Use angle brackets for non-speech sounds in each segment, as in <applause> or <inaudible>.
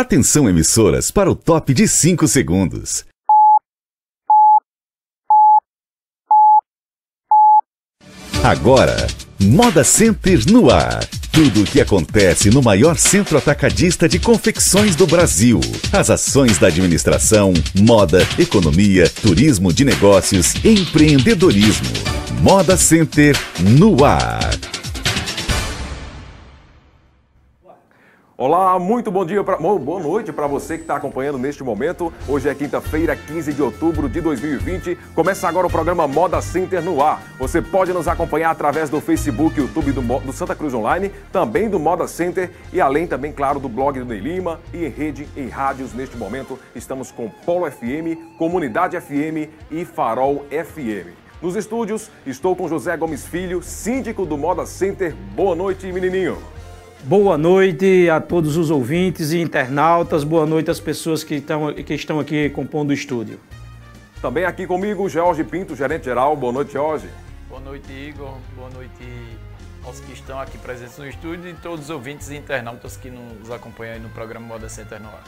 Atenção emissoras para o top de 5 segundos. Agora, Moda Center no ar. Tudo o que acontece no maior centro atacadista de confecções do Brasil. As ações da administração, moda, economia, turismo de negócios, empreendedorismo. Moda Center no ar. Olá, muito bom dia, pra, boa noite para você que está acompanhando neste momento. Hoje é quinta-feira, 15 de outubro de 2020. Começa agora o programa Moda Center no ar. Você pode nos acompanhar através do Facebook e YouTube do, do, Santa Cruz Online, também do Moda Center e além também, claro, do blog do Ney Lima e em rede, em rádios. Neste momento estamos com Polo FM, Comunidade FM e Farol FM. Nos estúdios, estou com José Gomes Filho, síndico do Moda Center. Boa noite, menininho. Boa noite a todos os ouvintes e internautas, boa noite às pessoas que estão, que estão aqui compondo o estúdio. Também aqui comigo, Jorge Pinto, gerente geral. Boa noite, Jorge. Boa noite, Igor. Boa noite aos que estão aqui presentes no estúdio e todos os ouvintes e internautas que nos acompanham aí no programa Moda Center no ar.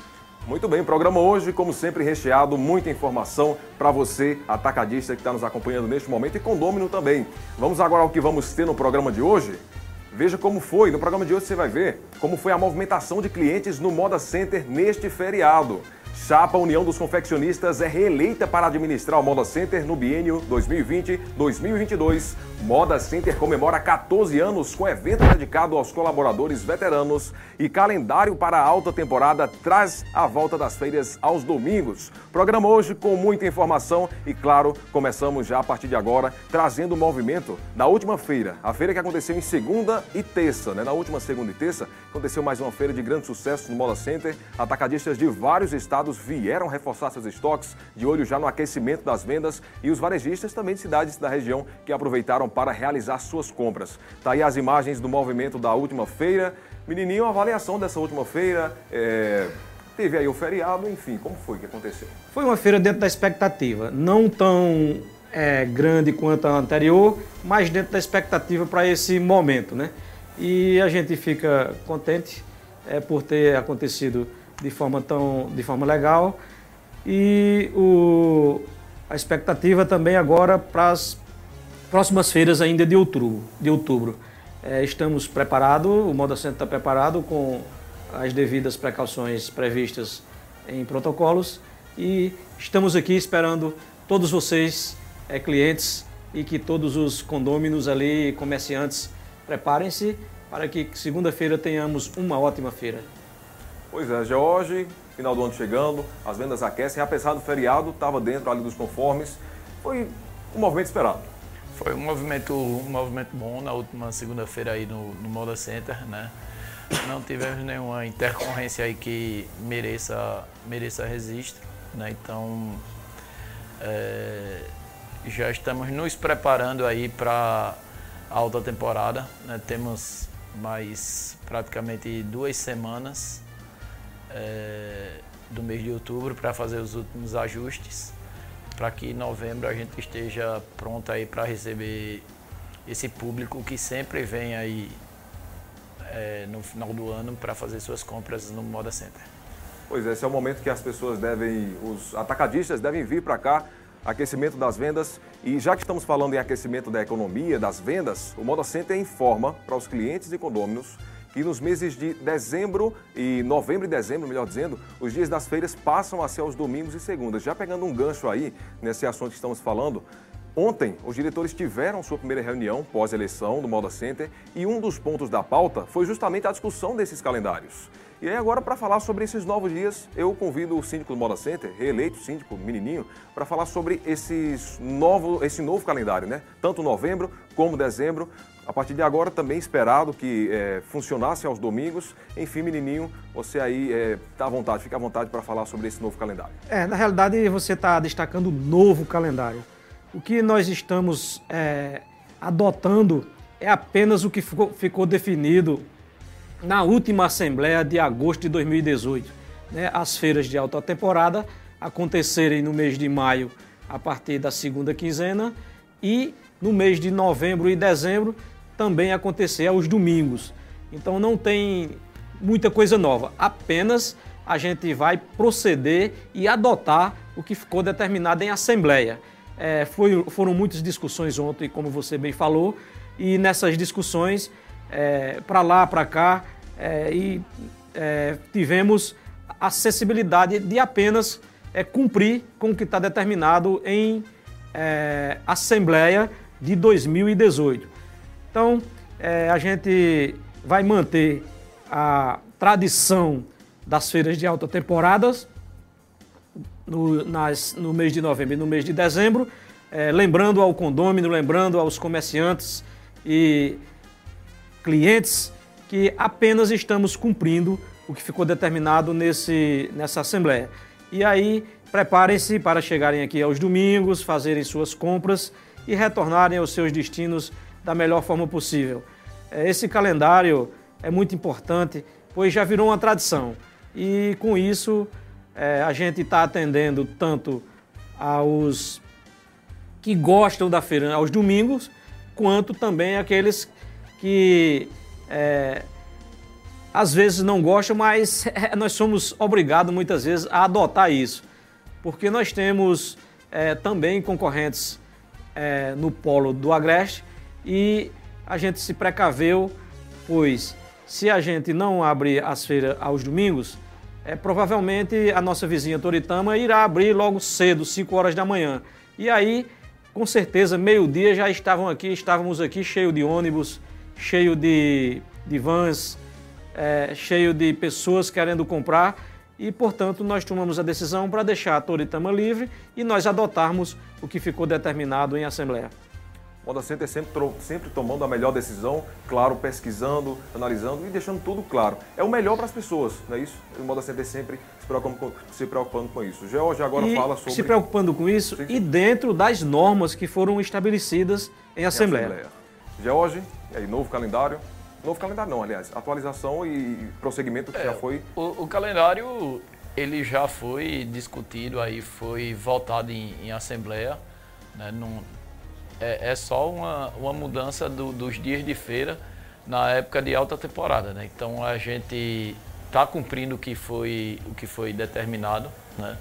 Muito bem, programa hoje, como sempre, recheado, muita informação para você, atacadista que está nos acompanhando neste momento e condômino também. Vamos agora ao que vamos ter no programa de hoje? Veja como foi, no programa de hoje você vai ver como foi a movimentação de clientes no Moda Center neste feriado. Chapa União dos Confeccionistas é reeleita para administrar o Moda Center no biênio 2020-2022. Moda Center comemora 14 anos com evento dedicado aos colaboradores veteranos e calendário para a alta temporada traz a volta das feiras aos domingos. Programa hoje com muita informação e, claro, começamos já a partir de agora trazendo o movimento da última feira, a feira que aconteceu em segunda e terça, né? Na última segunda e terça aconteceu mais uma feira de grande sucesso no Moda Center. Atacadistas de vários estados vieram reforçar seus estoques, de olho já no aquecimento das vendas e os varejistas também de cidades da região que aproveitaram para realizar suas compras. Tá aí as imagens do movimento da última feira. Menininho, avaliação dessa última feira. É... Teve aí o feriado, enfim, como foi que aconteceu? Foi uma feira dentro da expectativa, não tão é, grande quanto a anterior, mas dentro da expectativa para esse momento, né? E a gente fica contente é, por ter acontecido de forma tão de forma legal e o, a expectativa também agora para as próximas feiras ainda de outubro. De outubro. É, estamos preparados, o Moda Centro está preparado com as devidas precauções previstas em protocolos e estamos aqui esperando todos vocês, é, clientes, e que todos os condôminos ali, comerciantes, preparem-se para que segunda-feira tenhamos uma ótima feira. Pois é, George, final do ano chegando, as vendas aquecem, apesar do feriado, estava dentro ali dos conformes, foi um movimento esperado. Foi um movimento, um movimento bom na última segunda-feira aí no, no Moda Center, né? Não tivemos nenhuma intercorrência aí que mereça, mereça registro, né? Então, é, já estamos nos preparando aí para a alta temporada, né? Temos mais praticamente duas semanas é, do mês de outubro para fazer os últimos ajustes para que em novembro a gente esteja pronto aí para receber esse público que sempre vem aí é, no final do ano para fazer suas compras no Moda Center. Pois é, esse é o momento que as pessoas devem, os atacadistas devem vir para cá, aquecimento das vendas. E já que estamos falando em aquecimento da economia, das vendas, o Moda Center informa para os clientes e condôminos que nos meses de dezembro e novembro e dezembro, melhor dizendo, os dias das feiras passam a ser aos domingos e segundas. Já pegando um gancho aí nesse assunto que estamos falando, Ontem, os diretores tiveram sua primeira reunião pós-eleição do Moda Center e um dos pontos da pauta foi justamente a discussão desses calendários. E aí agora, para falar sobre esses novos dias, eu convido o síndico do Moda Center, reeleito síndico, menininho, para falar sobre esses novo, esse novo calendário, né? Tanto novembro como dezembro, a partir de agora também esperado que é, funcionasse aos domingos. Enfim, menininho, você aí está é, à vontade, fica à vontade para falar sobre esse novo calendário. É, na realidade você está destacando o novo calendário. O que nós estamos é, adotando é apenas o que ficou, ficou, definido na última Assembleia de agosto de 2018. Né? As feiras de alta temporada acontecerem no mês de maio a partir da segunda quinzena e no mês de novembro e dezembro também acontecer aos domingos. Então não tem muita coisa nova, apenas a gente vai proceder e adotar o que ficou determinado em assembleia. É, foi, foram muitas discussões ontem, como você bem falou, e nessas discussões, é, para lá, para cá, é, e é, tivemos acessibilidade de apenas é, cumprir com o que está determinado em é, Assembleia de 2018. Então, é, a gente vai manter a tradição das feiras de alta temporadas no, nas, no mês de novembro e no mês de dezembro, é, lembrando ao condômino, lembrando aos comerciantes e clientes que apenas estamos cumprindo o que ficou determinado nesse, nessa Assembleia. E aí, preparem-se para chegarem aqui aos domingos, fazerem suas compras e retornarem aos seus destinos da melhor forma possível. É, esse calendário é muito importante, pois já virou uma tradição. E com isso, é, a gente está atendendo tanto aos que gostam da feira aos domingos, quanto também aqueles que é, às vezes não gostam, mas <laughs> nós somos obrigados muitas vezes a adotar isso, porque nós temos é, também concorrentes é, no polo do Agreste e a gente se precaveu, pois se a gente não abrir as feiras aos domingos, é, provavelmente a nossa vizinha Toritama irá abrir logo cedo, 5 horas da manhã. E aí, com certeza, meio-dia já estavam aqui, estávamos aqui cheio de ônibus, cheio de, de vans, é, cheio de pessoas querendo comprar e, portanto, nós tomamos a decisão para deixar a Toritama livre e nós adotarmos o que ficou determinado em Assembleia. Moda Center sempre, sempre tomando a melhor decisão, claro, pesquisando, analisando e deixando tudo claro. É o melhor para as pessoas, não é isso? O Moda Center sempre se preocupando com, se preocupando com isso. George agora e fala sobre... Se preocupando com isso sim, sim. e dentro das normas que foram estabelecidas em Assembleia. Em Assembleia. George, e aí, novo calendário? Novo calendário não, aliás, atualização e prosseguimento que é, já foi... O, o, calendário, ele já foi discutido aí, foi votado em, em Assembleia, né, num, é, é só uma, uma mudança do, dos dias de feira na época de alta temporada. Né? Então a gente está cumprindo o que foi, o que foi determinado. Né?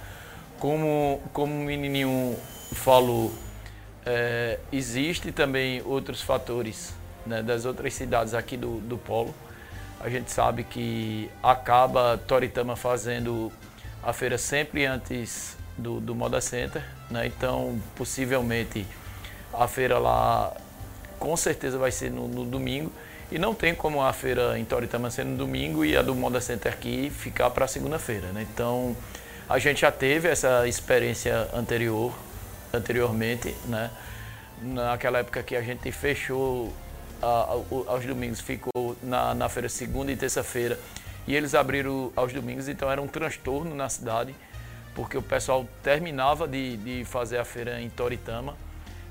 Como, como o menininho falou, é, existe também outros fatores né, das outras cidades aqui do, do Polo. A gente sabe que acaba Toritama fazendo a feira sempre antes do, do Moda Center, né? então possivelmente a feira lá com certeza vai ser no, no domingo. E não tem como a feira em Toritama ser no domingo e a do Moda Center aqui ficar para segunda-feira. Né? Então a gente já teve essa experiência anterior, anteriormente, né? naquela época que a gente fechou a, a, aos domingos, ficou na, na feira segunda e terça-feira e eles abriram aos domingos, então era um transtorno na cidade, porque o pessoal terminava de, de fazer a feira em Toritama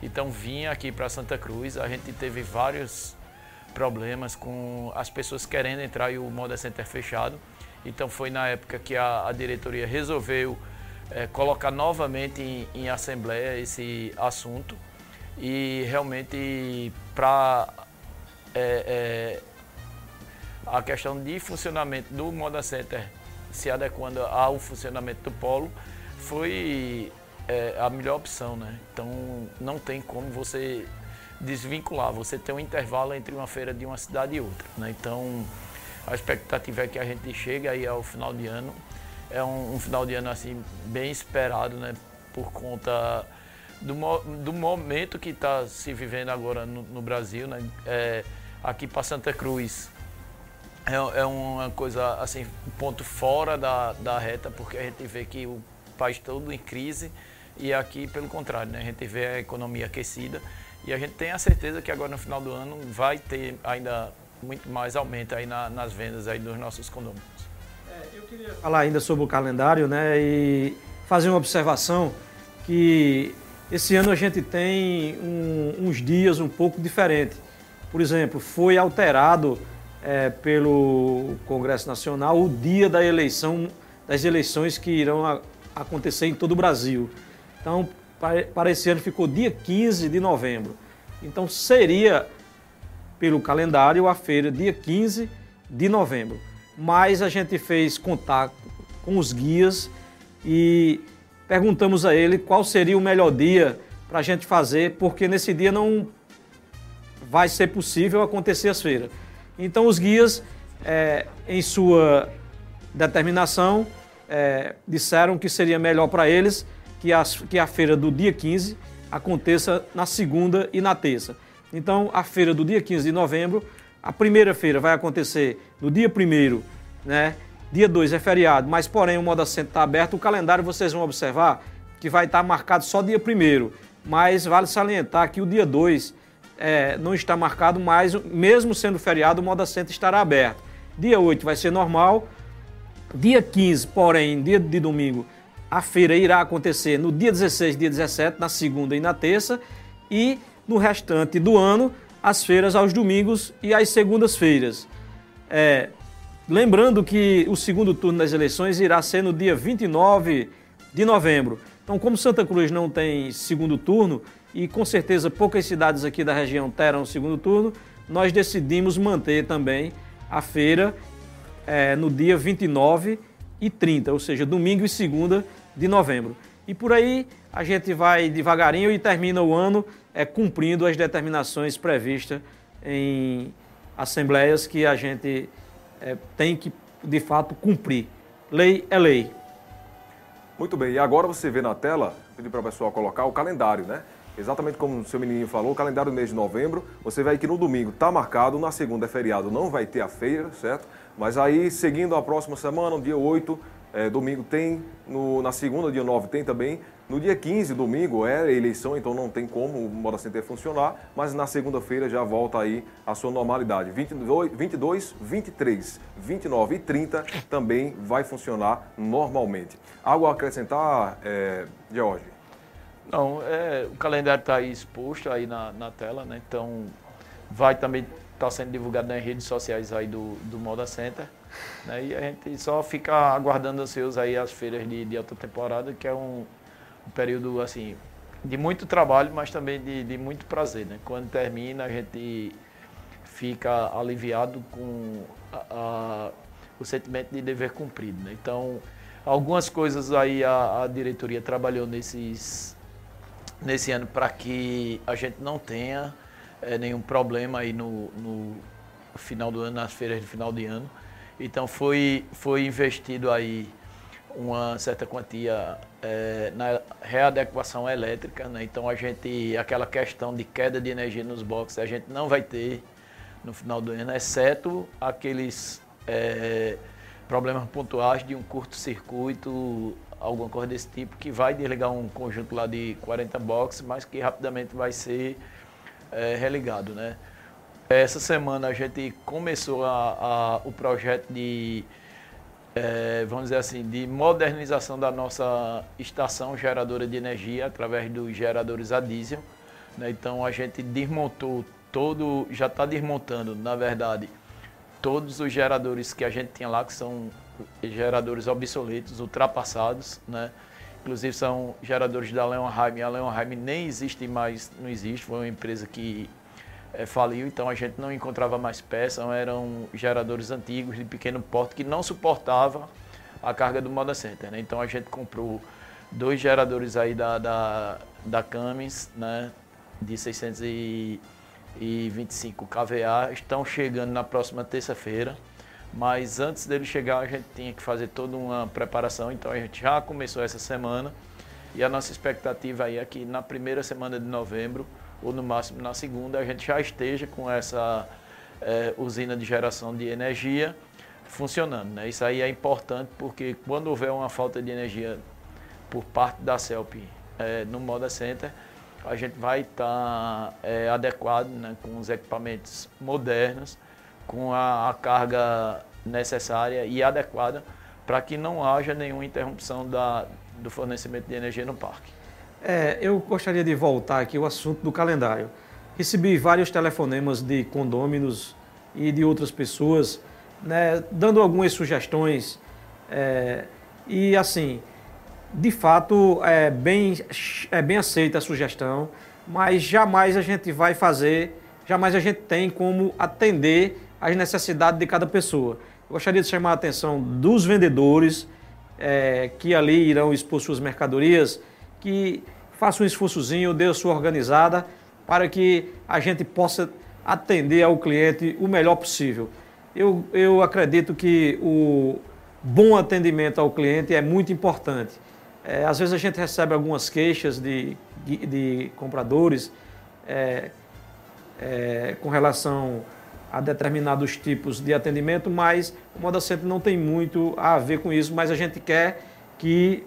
então vinha aqui para Santa Cruz, a gente teve vários problemas com as pessoas querendo entrar e o Moda Center fechado. Então foi na época que a, a diretoria resolveu é, colocar novamente em, em, assembleia esse assunto e realmente para é, é, a questão de funcionamento do Moda Center se adequando ao funcionamento do polo foi é a melhor opção, né? Então não tem como você desvincular, você tem um intervalo entre uma feira de uma cidade e outra, né? Então a expectativa é que a gente chegue aí ao final de ano, é um, um final de ano assim bem esperado, né? Por conta do, do momento que está se vivendo agora no, no Brasil, né? É, aqui para Santa Cruz é, é, uma coisa assim, ponto fora da, da reta, porque a gente vê que o país todo em crise e aqui, pelo contrário, né? a gente vê a economia aquecida e a gente tem a certeza que agora no final do ano vai ter ainda muito mais aumento aí na, nas vendas aí dos nossos condomínios. É, eu queria falar ainda sobre o calendário né, e fazer uma observação que esse ano a gente tem um, uns dias um pouco diferentes. Por exemplo, foi alterado é, pelo Congresso Nacional o dia da eleição, das eleições que irão a, acontecer em todo o Brasil. Então, para esse ano ficou dia 15 de novembro. Então, seria, pelo calendário, a feira dia 15 de novembro. Mas a gente fez contato com os guias e perguntamos a ele qual seria o melhor dia para a gente fazer, porque nesse dia não vai ser possível acontecer as feiras. Então os guias, é, em sua determinação, é, disseram que seria melhor para eles que, as, que a feira do dia 15 aconteça na segunda e na terça. Então, a feira do dia 15 de novembro, a primeira feira vai acontecer no dia 1 né? Dia 2 é feriado, mas porém o Moda Centro está aberto. O calendário vocês vão observar que vai estar marcado só dia 1 mas vale salientar que o dia 2 é, não está marcado, mas mesmo sendo feriado, o Moda Centro estará aberto. Dia 8 vai ser normal. Dia 15, porém, dia de domingo, a feira irá acontecer no dia 16, dia 17, na segunda e na terça. E no restante do ano, as feiras aos domingos e às segundas-feiras. É, lembrando que o segundo turno das eleições irá ser no dia 29 de novembro. Então, como Santa Cruz não tem segundo turno e com certeza poucas cidades aqui da região terão segundo turno, nós decidimos manter também a feira é, no dia 29 e 30, ou seja, domingo e segunda de novembro. E por aí a gente vai devagarinho e termina o ano é, cumprindo as determinações previstas em assembleias que a gente é, tem que, de fato, cumprir. Lei é lei. Muito bem, e agora você vê na tela, pedi para o pessoal colocar o calendário, né? Exatamente como o seu menininho falou, o calendário do mês de novembro, você vê que no domingo está marcado, na segunda é feriado, não vai ter a feira, certo? Mas aí, seguindo a próxima semana, no dia 8, é, domingo tem, no, na segunda, dia 9, tem também. No dia 15, domingo, é eleição, então não tem como o Moda Center funcionar, mas na segunda-feira já volta aí a sua normalidade. 22, 22, 23, 29 e 30 também vai funcionar normalmente. Algo a acrescentar, é, George? Não, é, o calendário está aí exposto aí na, na tela, né? Então vai também estar tá sendo divulgado nas redes sociais aí do, do Moda Center. Né? E a gente só fica aguardando ansioso aí as feiras de, de alta temporada, que é um, um, período assim de muito trabalho, mas também de, de muito prazer. Né? Quando termina, a gente fica aliviado com a, a, o sentimento de dever cumprido. Né? Então, algumas coisas aí a, a diretoria trabalhou nesses, nesse ano para que a gente não tenha é, nenhum problema aí no, no final do ano, nas feiras de final de ano. Então foi, foi investido aí uma certa quantia é, na readequação elétrica, né? então a gente, aquela questão de queda de energia nos boxes, a gente não vai ter no final do ano, exceto aqueles é, problemas pontuais de um curto-circuito, alguma coisa desse tipo, que vai desligar um conjunto lá de 40 boxes, mas que rapidamente vai ser é, religado. Né? Essa semana a gente começou a, a, o projeto de, é, vamos dizer assim, de modernização da nossa estação geradora de energia através dos geradores a diesel. Né? Então a gente desmontou todo, já está desmontando, na verdade, todos os geradores que a gente tinha lá, que são geradores obsoletos, ultrapassados, né? Inclusive são geradores da Leonheim. A Leonheim nem existe mais, não existe, foi uma empresa que é, faliu, então a gente não encontrava mais peças, eram geradores antigos de pequeno porte que não suportava a carga do Moda Center. Né? Então a gente comprou dois geradores aí da, da, da Cummins, né? de 625 kVA, estão chegando na próxima terça-feira. Mas antes dele chegar, a gente tinha que fazer toda uma preparação, então a gente já começou essa semana. E a nossa expectativa aí é que na primeira semana de novembro ou no máximo na segunda, a gente já esteja com essa é, usina de geração de energia funcionando. Né? Isso aí é importante porque quando houver uma falta de energia por parte da CELP é, no Moda Center, a gente vai estar tá, é, adequado né, com os equipamentos modernos, com a, a carga necessária e adequada para que não haja nenhuma interrupção da, do fornecimento de energia no parque. É, eu gostaria de voltar aqui ao assunto do calendário. Recebi vários telefonemas de condôminos e de outras pessoas, né, dando algumas sugestões. É, e assim, de fato, é bem, é bem aceita a sugestão, mas jamais a gente vai fazer, jamais a gente tem como atender às necessidades de cada pessoa. Eu gostaria de chamar a atenção dos vendedores, é, que ali irão expor suas mercadorias, que façam um esforçozinho, dê a sua organizada, para que a gente possa atender ao cliente o melhor possível. Eu, eu acredito que o bom atendimento ao cliente é muito importante. É, às vezes a gente recebe algumas queixas de, de, compradores é, é, com relação a determinados tipos de atendimento, mas o Moda Center não tem muito a ver com isso, mas a gente quer que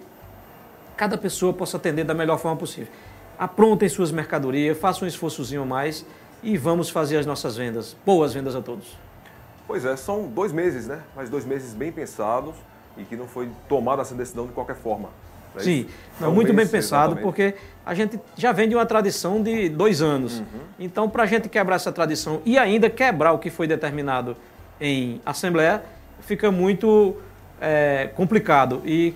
cada pessoa possa atender da melhor forma possível. Aprontem suas mercadorias, façam um esforçozinho a mais e vamos fazer as nossas vendas. Boas vendas a todos. Pois é, são dois meses, né? Mas dois meses bem pensados e que não foi tomada essa decisão de qualquer forma. É Sim, não, muito bem pensado, exatamente. porque a gente já vem de uma tradição de dois anos. Uhum. Então, para a gente quebrar essa tradição e ainda quebrar o que foi determinado em Assembleia, fica muito é, complicado. E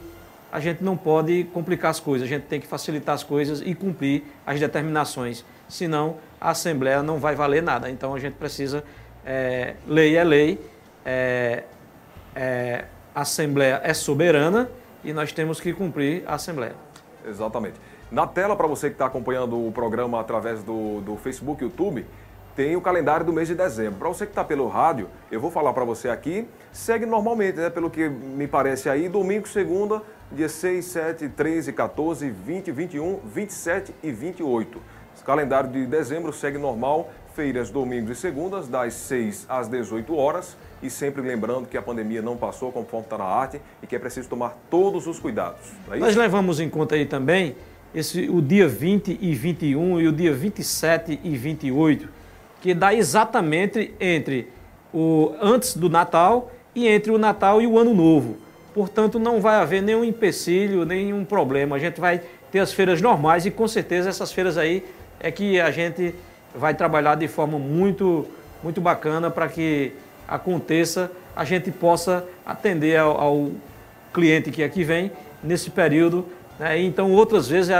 a gente não pode complicar as coisas, a gente tem que facilitar as coisas e cumprir as determinações. Senão, a Assembleia não vai valer nada. Então, a gente precisa. É, lei é lei, é, é a Assembleia é soberana e nós temos que cumprir a Assembleia. Exatamente. Na tela, para você que está acompanhando o programa através do, do Facebook YouTube, tem o calendário do mês de dezembro. Para você que está pelo rádio, eu vou falar para você aqui, segue normalmente, né? Pelo que me parece aí, domingo, segunda, dia 6, 7, 13, 14, 20, 21, 27 e 28. Esse calendário de dezembro segue normal, feiras domingos e segundas, das 6 às 18 horas e sempre lembrando que a pandemia não passou, conforme está na arte, e que é preciso tomar todos os cuidados. É Nós levamos em conta aí também esse, o dia 20 e 21 e o dia 27 e 28, que dá exatamente entre o antes do Natal e entre o Natal e o Ano Novo. Portanto, não vai haver nenhum empecilho, nenhum problema. A gente vai ter as feiras normais e com certeza essas feiras aí é que a gente vai trabalhar de forma muito, muito bacana para que aconteça, a gente possa atender ao, ao cliente que aqui vem nesse período. Né? Então, outras vezes,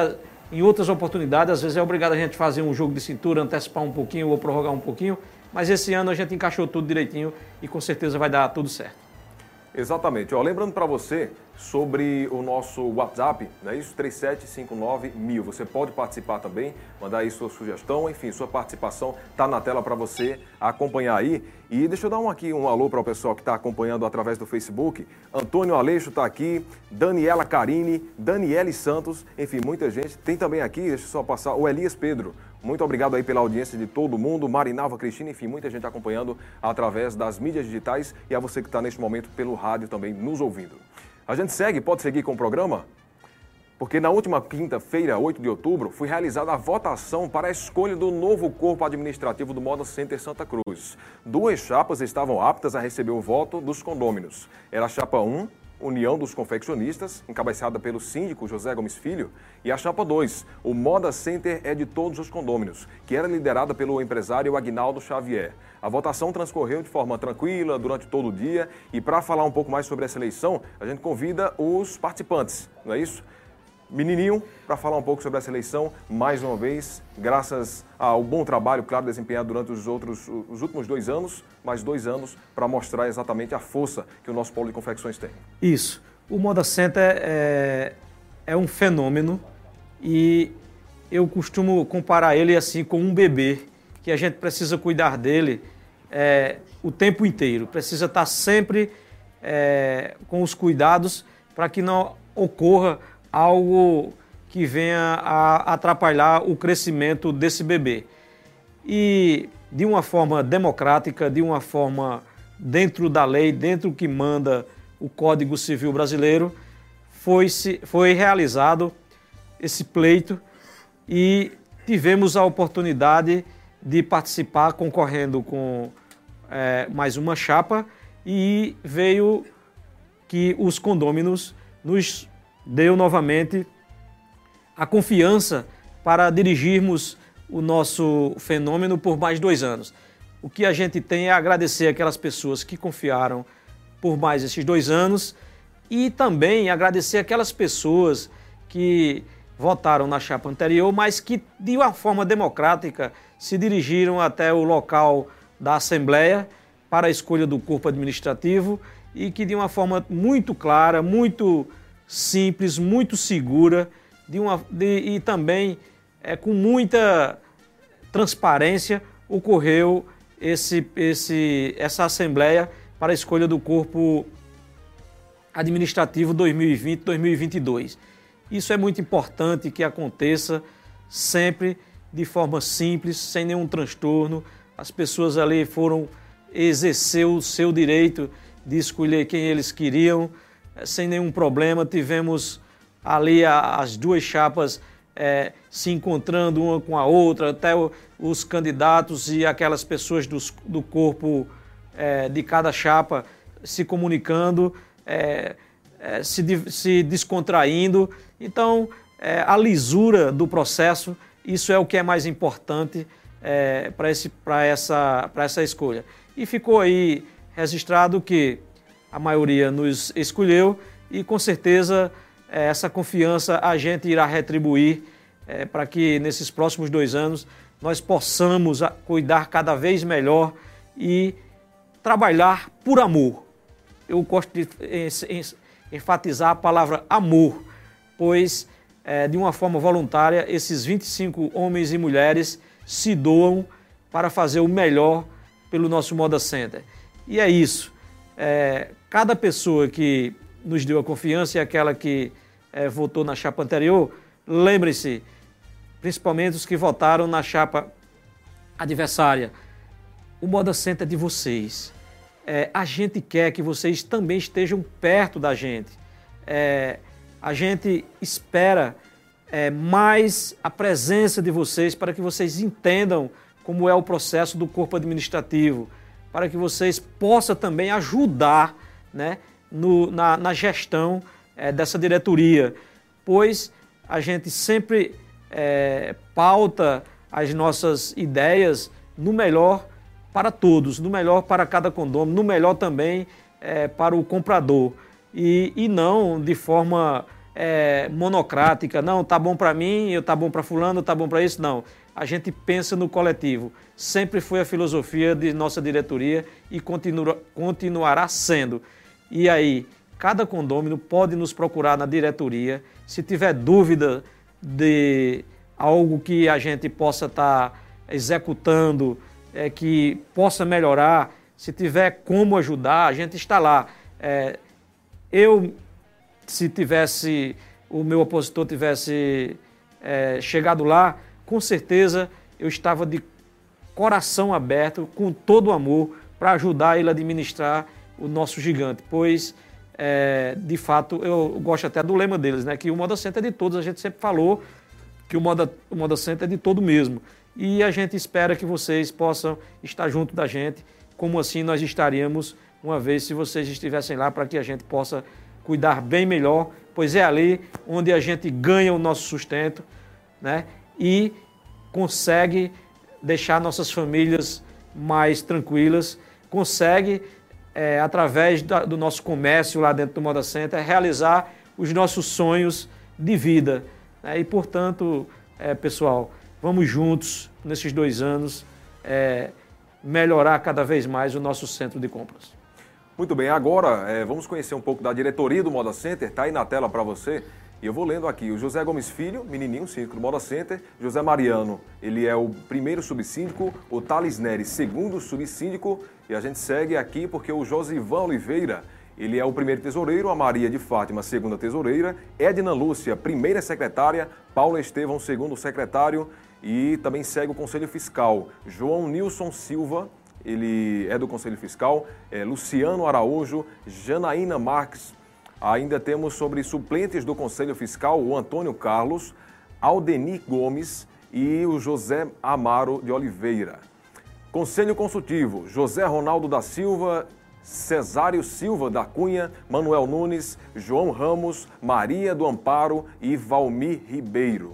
em outras oportunidades, às vezes é obrigado a gente fazer um jogo de cintura, antecipar um pouquinho ou prorrogar um pouquinho, mas esse ano a gente encaixou tudo direitinho e com certeza vai dar tudo certo. Exatamente. Ó, lembrando para você sobre o nosso WhatsApp, é isso? 3759 Você pode participar também, mandar aí sua sugestão, enfim, sua participação está na tela para você acompanhar aí. E deixa eu dar um aqui um alô para o pessoal que está acompanhando através do Facebook. Antônio Aleixo está aqui, Daniela Carini, Daniele Santos, enfim, muita gente. Tem também aqui, deixa eu só passar, o Elias Pedro. Muito obrigado aí pela audiência de todo mundo, Marinalva Cristina, enfim, muita gente acompanhando através das mídias digitais e a você que está neste momento pelo rádio também nos ouvindo. A gente segue, pode seguir com o programa? Porque na última quinta-feira, 8 de outubro, foi realizada a votação para a escolha do novo corpo administrativo do Moda Center Santa Cruz. Duas chapas estavam aptas a receber o voto dos condôminos. Era a chapa 1, União dos Confeccionistas, encabeçada pelo síndico José Gomes Filho, e a chapa 2, o Moda Center é de todos os condôminos, que era liderada pelo empresário Agnaldo Xavier. A votação transcorreu de forma tranquila durante todo o dia e para falar um pouco mais sobre essa eleição, a gente convida os participantes, não é isso? Menininho, para falar um pouco sobre essa eleição, mais uma vez, graças ao bom trabalho, claro, desempenhado durante os, outros, os últimos dois anos, mais dois anos, para mostrar exatamente a força que o nosso polo de confecções tem. Isso. O Moda Center é, é um fenômeno e eu costumo comparar ele assim com um bebê, que a gente precisa cuidar dele é, o tempo inteiro, precisa estar sempre é, com os cuidados para que não ocorra algo que venha a atrapalhar o crescimento desse bebê. E de uma forma democrática, de uma forma dentro da lei, dentro que manda o Código Civil Brasileiro, foi, foi realizado esse pleito e tivemos a oportunidade de participar concorrendo com é, mais uma chapa e veio que os condôminos nos deu novamente a confiança para dirigirmos o nosso fenômeno por mais dois anos. O que a gente tem é agradecer aquelas pessoas que confiaram por mais esses dois anos e também agradecer aquelas pessoas que votaram na chapa anterior, mas que de uma forma democrática se dirigiram até o local da Assembleia para a escolha do corpo administrativo e que de uma forma muito clara, muito simples, muito segura de uma, de, e também é, com muita transparência ocorreu esse, esse, essa assembleia para a escolha do corpo administrativo 2020-2022. Isso é muito importante que aconteça sempre de forma simples, sem nenhum transtorno. As pessoas ali foram exercer o seu direito de escolher quem eles queriam, sem nenhum problema. Tivemos ali as duas chapas é, se encontrando uma com a outra, até os candidatos e aquelas pessoas dos, do corpo é, de cada chapa se comunicando, é, se, se descontraindo. Então, a lisura do processo isso é o que é mais importante é, para essa, essa escolha. E ficou aí registrado que a maioria nos escolheu e com certeza é, essa confiança a gente irá retribuir é, para que nesses próximos dois anos nós possamos cuidar cada vez melhor e trabalhar por amor. Eu gosto de enfatizar a palavra amor, pois é, de uma forma voluntária, esses 25 homens e mulheres se doam para fazer o melhor pelo nosso Moda Center. E é isso. É, cada pessoa que nos deu a confiança e aquela que é, votou na chapa anterior, lembre-se, principalmente os que votaram na chapa adversária, o Moda Center é de vocês. É, a gente quer que vocês também estejam perto da gente. É, a gente espera é, mais a presença de vocês para que vocês entendam como é o processo do corpo administrativo, para que vocês possam também ajudar né, no, na, na, gestão é, dessa diretoria, pois a gente sempre é, pauta as nossas ideias no melhor para todos, no melhor para cada condomínio, no melhor também é, para o comprador e, e não de forma é, monocrática. Não, tá bom para mim, eu tá bom para fulano, tá bom para isso. Não. A gente pensa no coletivo. Sempre foi a filosofia de nossa diretoria e continua, continuará sendo. E aí, cada condômino pode nos procurar na diretoria. Se tiver dúvida de algo que a gente possa estar tá executando, é, que possa melhorar, se tiver como ajudar, a gente está lá. É, eu, se tivesse, o meu opositor tivesse é, chegado lá, com certeza eu estava de coração aberto, com todo o amor, para ajudar ele a administrar o nosso gigante, pois é, de fato eu gosto até do lema deles, né? Que o Moda Center é de todos, a gente sempre falou que o Moda, o Moda Center é de todo mesmo. E a gente espera que vocês possam estar junto da gente, como assim nós estaríamos uma vez se vocês estivessem lá para que a gente possa cuidar bem melhor, pois é ali onde a gente ganha o nosso sustento né? e consegue deixar nossas famílias mais tranquilas, consegue, é, através da, do nosso comércio lá dentro do Moda Center, realizar os nossos sonhos de vida. Né? E, portanto, é, pessoal, vamos juntos, nesses dois anos, é, melhorar cada vez mais o nosso centro de compras. Muito bem, agora é, vamos conhecer um pouco da diretoria do Moda Center, está aí na tela para você. E eu vou lendo aqui, o José Gomes Filho, menininho, síndico do Moda Center, José Mariano, ele é o primeiro subsíndico, o Thales Nery, segundo subsíndico, e a gente segue aqui porque o Josivan Oliveira, ele é o primeiro tesoureiro, a Maria de Fátima, segunda tesoureira, Edna Lúcia, primeira secretária, Paulo Estevão, segundo secretário, e também segue o Conselho Fiscal, João Nilson Silva, ele é do Conselho Fiscal, é Luciano Araújo, Janaína Marques. Ainda temos sobre suplentes do Conselho Fiscal o Antônio Carlos, Aldeni Gomes e o José Amaro de Oliveira. Conselho Consultivo, José Ronaldo da Silva, Cesário Silva da Cunha, Manuel Nunes, João Ramos, Maria do Amparo e Valmir Ribeiro.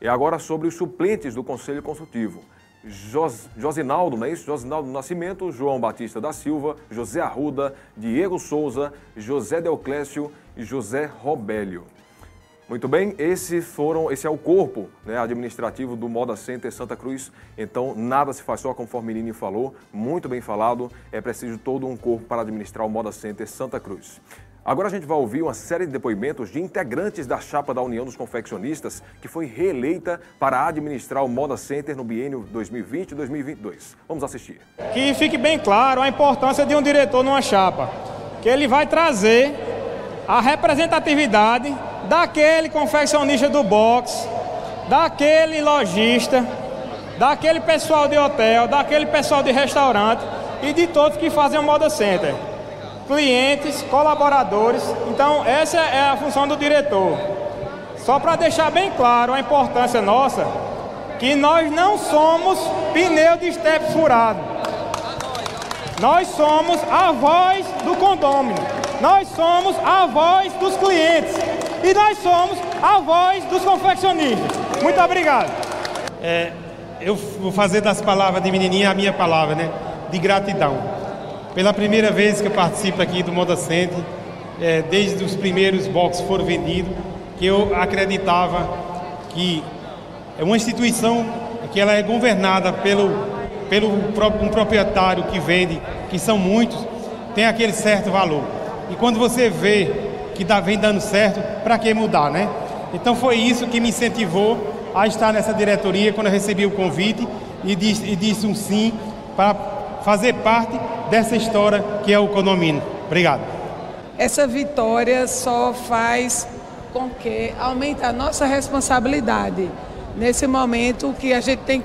E agora sobre os suplentes do Conselho Consultivo. Jos, Josinaldo, não é isso? Josinaldo Nascimento, João Batista da Silva, José Arruda, Diego Souza, José Deoclésio e José Robélio. Muito bem, esse foram, esse é o corpo né, administrativo do Moda Center Santa Cruz. Então, nada se faz só conforme menino falou, muito bem falado. É preciso todo um corpo para administrar o Moda Center Santa Cruz. Agora a gente vai ouvir uma série de depoimentos de integrantes da chapa da União dos Confeccionistas, que foi reeleita para administrar o Moda Center no biênio 2020-2022. Vamos assistir. Que fique bem claro a importância de um diretor numa chapa, que ele vai trazer a representatividade daquele confeccionista do box, daquele lojista, daquele pessoal de hotel, daquele pessoal de restaurante e de todos que fazem o Moda Center clientes, colaboradores. Então, essa é a função do diretor. Só para deixar bem claro a importância nossa, que nós não somos pneu de estepe furado. Nós somos a voz do condômino. Nós somos a voz dos clientes. E nós somos a voz dos confeccionistas. Muito obrigado. É, eu vou fazer das palavras de menininha a minha palavra, né? De gratidão. Pela primeira vez que eu participo aqui do Moda Center, é, desde os primeiros boxes foram vendidos, que eu acreditava que é uma instituição que ela é governada pelo, pelo um proprietário que vende, que são muitos, tem aquele certo valor. E quando você vê que tá, vem dando certo, para que mudar, né? Então foi isso que me incentivou a estar nessa diretoria quando eu recebi o convite e disse, e disse um sim para fazer parte dessa história que é o Condomínio. Obrigado. Essa vitória só faz com que aumente a nossa responsabilidade. Nesse momento, o que a gente tem,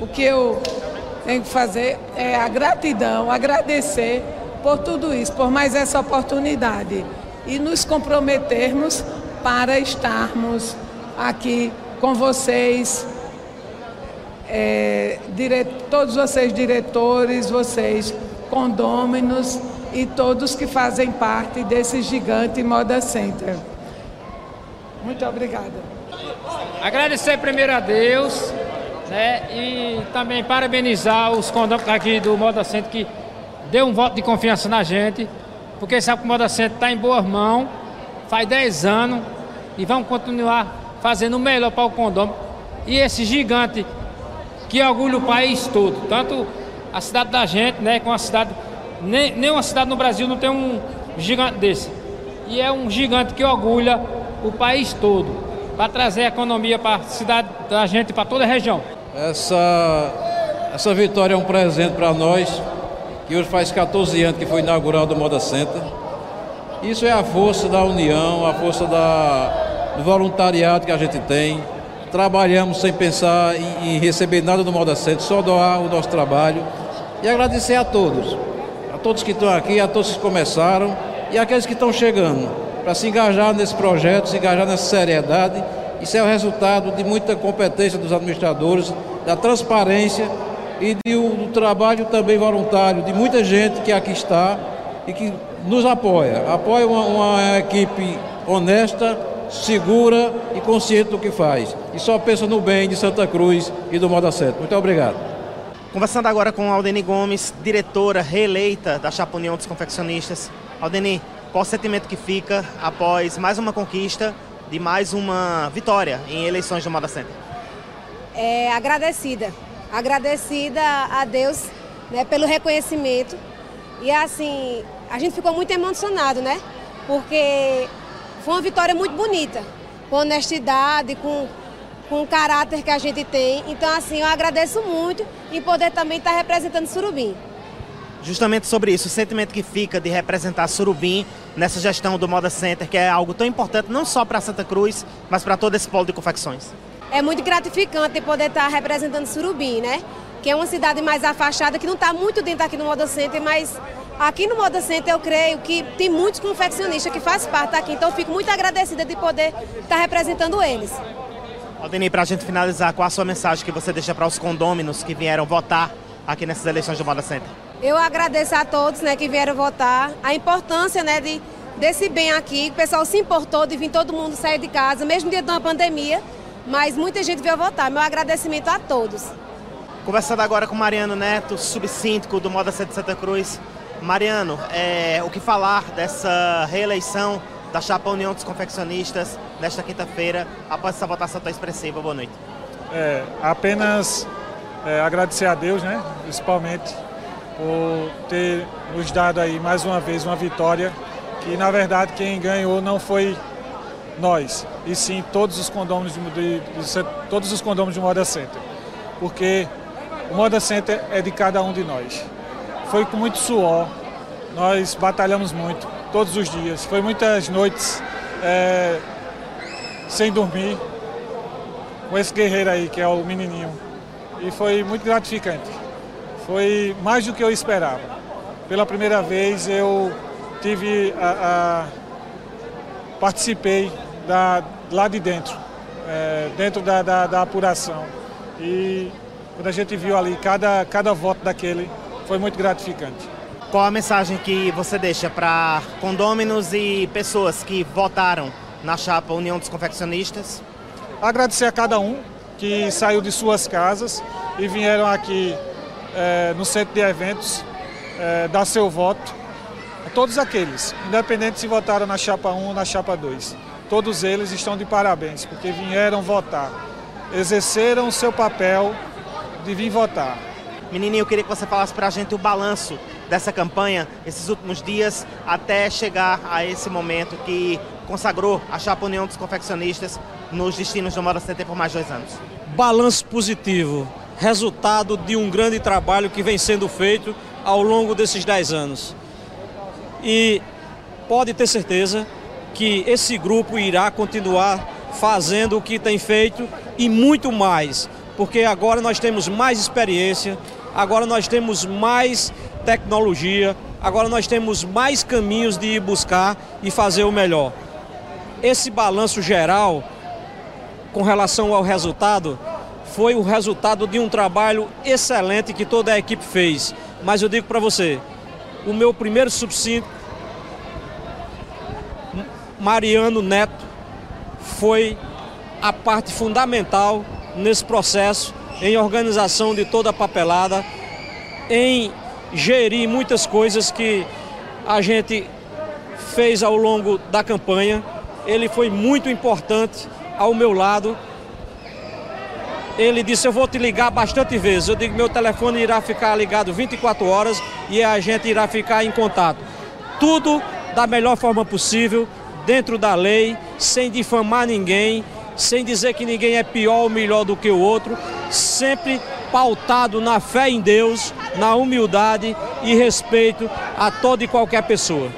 o que eu tenho que fazer é a gratidão, agradecer por tudo isso, por mais essa oportunidade e nos comprometermos para estarmos aqui com vocês é, dire... todos vocês diretores, vocês condôminos e todos que fazem parte desse gigante Moda Center. Muito obrigada. Agradecer primeiro a Deus né, e também parabenizar os condôminos aqui do Moda Center que deu um voto de confiança na gente, porque sabe que o Moda Center está em boas mãos, faz 10 anos e vamos continuar fazendo o melhor para o condômino. E esse gigante que orgulha o país todo, tanto a cidade da gente, né, com a cidade, nem, nenhuma cidade no Brasil não tem um gigante desse. E é um gigante que orgulha o país todo, para trazer economia para a cidade da gente, para toda a região. Essa, essa vitória é um presente para nós, que hoje faz 14 anos que foi inaugurado o Moda Center. Isso é a força da união, a força da, do voluntariado que a gente tem, trabalhamos sem pensar em, em receber nada do Moda Center, só doar o nosso trabalho e agradecer a todos, a todos que estão aqui, a todos que começaram e aqueles que estão chegando, para se engajar nesse projeto, se engajar nessa seriedade. Isso é o resultado de muita competência dos administradores, da transparência e do trabalho também voluntário de muita gente que aqui está e que nos apoia. Apoia uma, uma equipe honesta, segura e consciente do que faz. E só pensa no bem de Santa Cruz e do Moda Certo. Muito obrigado. Conversando agora com Aldeni Gomes, diretora reeleita da Chapa União dos Confeccionistas. Aldeni, qual o sentimento que fica após mais uma conquista de mais uma vitória em eleições do Moda Center? É, agradecida. Agradecida a Deus né, pelo reconhecimento. E assim, a gente ficou muito emocionado, né? Porque foi uma vitória muito bonita, com honestidade, com, com o caráter que a gente tem. Então, assim, eu agradeço muito em poder também estar representando Surubim. Justamente sobre isso, o sentimento que fica de representar Surubim nessa gestão do Moda Center, que é algo tão importante não só para Santa Cruz, mas para todo esse polo de confecções. É muito gratificante poder estar representando Surubim, né? Que é uma cidade mais afastada, que não está muito dentro aqui no Moda Center, mas Aqui no Moda Center eu creio que tem muitos confeccionistas que fazem parte aqui, então eu fico muito agradecida de poder estar representando eles. Aldeni, para a gente finalizar, qual a sua mensagem que você deixa para os condôminos que vieram votar aqui nessas eleições do Moda Center? Eu agradeço a todos né, que vieram votar, a importância né, de, desse bem aqui, o pessoal se importou de vir todo mundo sair de casa, mesmo diante de uma pandemia, mas muita gente veio votar. Meu agradecimento a todos. Conversando agora com Mariano Neto, subsíndico do Moda Center Santa Cruz. Mariano, é, o que falar dessa reeleição da Chapa União dos Confeccionistas nesta quinta-feira, após essa votação tão expressiva? Boa noite. É, apenas é, agradecer a Deus, né, principalmente, por ter nos dado aí mais uma vez uma vitória que na verdade quem ganhou não foi nós, e sim todos os condôminos de, de, de, todos os condôminos de Moda Center. Porque o Moda Center é de cada um de nós. Foi com muito suor, nós batalhamos muito, todos os dias. Foi muitas noites é, sem dormir, com esse guerreiro aí, que é o menininho. E foi muito gratificante. Foi mais do que eu esperava. Pela primeira vez eu tive a, a participei da, lá de dentro, é, dentro da, da, da, apuração. E quando a gente viu ali cada, cada voto daquele, foi muito gratificante. Qual a mensagem que você deixa para condôminos e pessoas que votaram na chapa União dos Confeccionistas? Agradecer a cada um que saiu de suas casas e vieram aqui é, no centro de eventos é, dar seu voto. A todos aqueles, independente se votaram na chapa 1 ou na chapa 2. Todos eles estão de parabéns, porque vieram votar. Exerceram o seu papel de vir votar. Menininho, eu queria que você falasse para a gente o balanço dessa campanha, esses últimos dias, até chegar a esse momento que consagrou a Chapa União dos Confeccionistas nos destinos do Moda Center por mais dois anos. Balanço positivo, resultado de um grande trabalho que vem sendo feito ao longo desses dez anos. E pode ter certeza que esse grupo irá continuar fazendo o que tem feito e muito mais, porque agora nós temos mais experiência, agora nós temos mais tecnologia, agora nós temos mais caminhos de ir buscar e fazer o melhor. Esse balanço geral, com relação ao resultado, foi o resultado de um trabalho excelente que toda a equipe fez. Mas eu digo para você, o meu primeiro subsídio, Mariano Neto, foi a parte fundamental nesse processo, em organização de toda a papelada, em gerir muitas coisas que a gente fez ao longo da campanha. Ele foi muito importante ao meu lado. Ele disse: Eu vou te ligar bastante vezes. Eu digo: Meu telefone irá ficar ligado 24 horas e a gente irá ficar em contato. Tudo da melhor forma possível, dentro da lei, sem difamar ninguém, sem dizer que ninguém é pior ou melhor do que o outro, sempre pautado na fé em Deus, na humildade e respeito a toda e qualquer pessoa.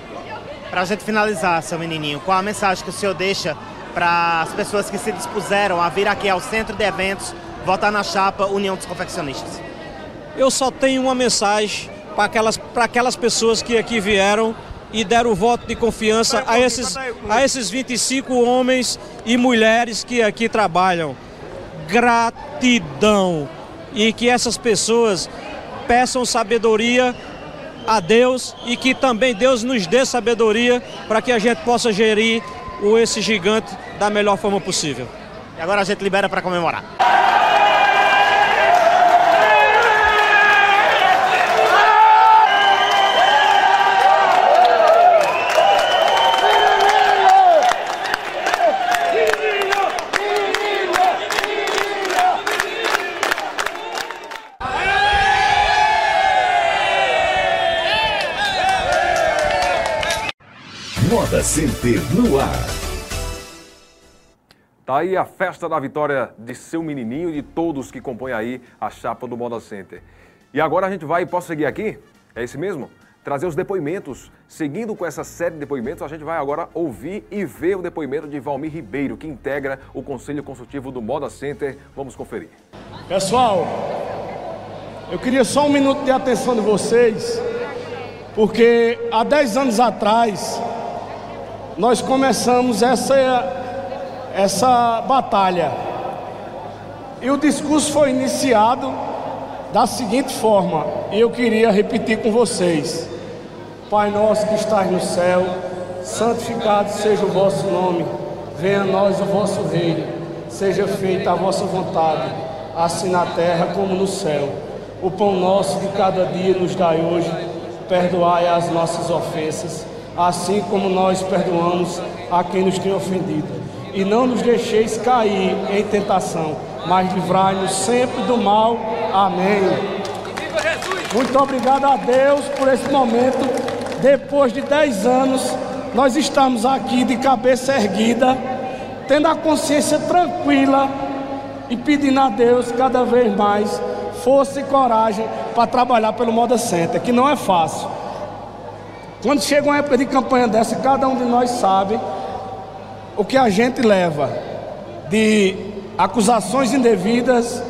Para a gente finalizar, seu menininho, qual a mensagem que o senhor deixa para as pessoas que se dispuseram a vir aqui ao centro de eventos votar na chapa União dos Confeccionistas? Eu só tenho uma mensagem para aquelas, para aquelas pessoas que aqui vieram e deram o voto de confiança a esses, a esses 25 homens e mulheres que aqui trabalham. Gratidão e que essas pessoas peçam sabedoria a Deus e que também Deus nos dê sabedoria para que a gente possa gerir o esse gigante da melhor forma possível. E agora a gente libera para comemorar. Moda Center no ar. Tá aí a festa da vitória de seu menininho e de todos que compõem aí a chapa do Moda Center. E agora a gente vai, posso seguir aqui? É esse mesmo? Trazer os depoimentos. Seguindo com essa série de depoimentos, a gente vai agora ouvir e ver o depoimento de Valmir Ribeiro, que integra o Conselho Consultivo do Moda Center. Vamos conferir. Pessoal, eu queria só um minuto de atenção de vocês, porque há 10 anos atrás nós começamos essa, essa batalha. E o discurso foi iniciado da seguinte forma, e eu queria repetir com vocês: Pai nosso que estás no céu, santificado seja o vosso nome, venha a nós o vosso reino, seja feita a vossa vontade, assim na terra como no céu. O pão nosso de cada dia nos dai hoje, perdoai as nossas ofensas assim como nós perdoamos a quem nos tem ofendido. E não nos deixeis cair em tentação, mas livrai-nos sempre do mal. Amém. Muito obrigado a Deus por esse momento, depois de dez anos nós estamos aqui de cabeça erguida, tendo a consciência tranquila e pedindo a Deus cada vez mais força e coragem para trabalhar pelo Moda Center, que não é fácil. Quando chega uma época de campanha dessa, cada um de nós sabe o que a gente leva de acusações indevidas,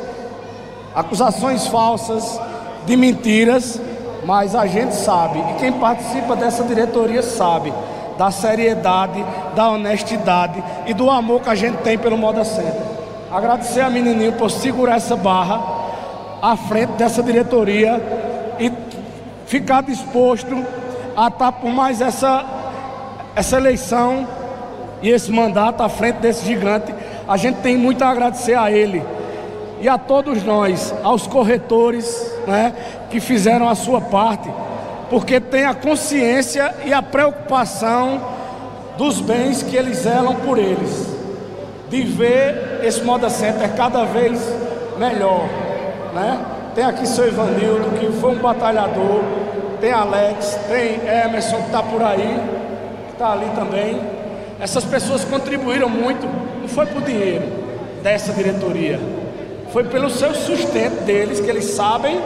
acusações falsas, de mentiras, mas a gente sabe, e quem participa dessa diretoria sabe, da seriedade, da honestidade e do amor que a gente tem pelo Moda Center. Agradecer a menininho por segurar essa barra à frente dessa diretoria e ficar disposto a estar por mais essa, essa eleição e esse mandato à frente desse gigante. A gente tem muito a agradecer a ele e a todos nós, aos corretores né, que fizeram a sua parte, porque tem a consciência e a preocupação dos bens que eles zelam por eles, de ver esse Moda Center cada vez melhor. Né? Tem aqui seu Ivanildo, que foi um batalhador, tem Alex, tem Emerson que está por aí, que está ali também. Essas pessoas contribuíram muito, não foi por dinheiro dessa diretoria, foi pelo seu sustento deles, que eles sabem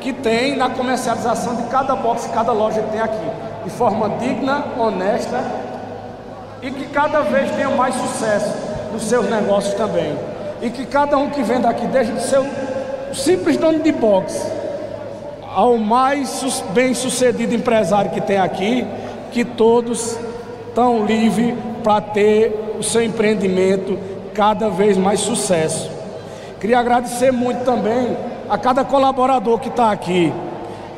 que tem na comercialização de cada box, cada loja que tem aqui, de forma digna, honesta e que cada vez tenha mais sucesso nos seus negócios também. E que cada um que vem daqui, desde o seu simples dono de box ao mais bem sucedido empresário que tem aqui, que todos estão livres para ter o seu empreendimento cada vez mais sucesso. Queria agradecer muito também a cada colaborador que está aqui.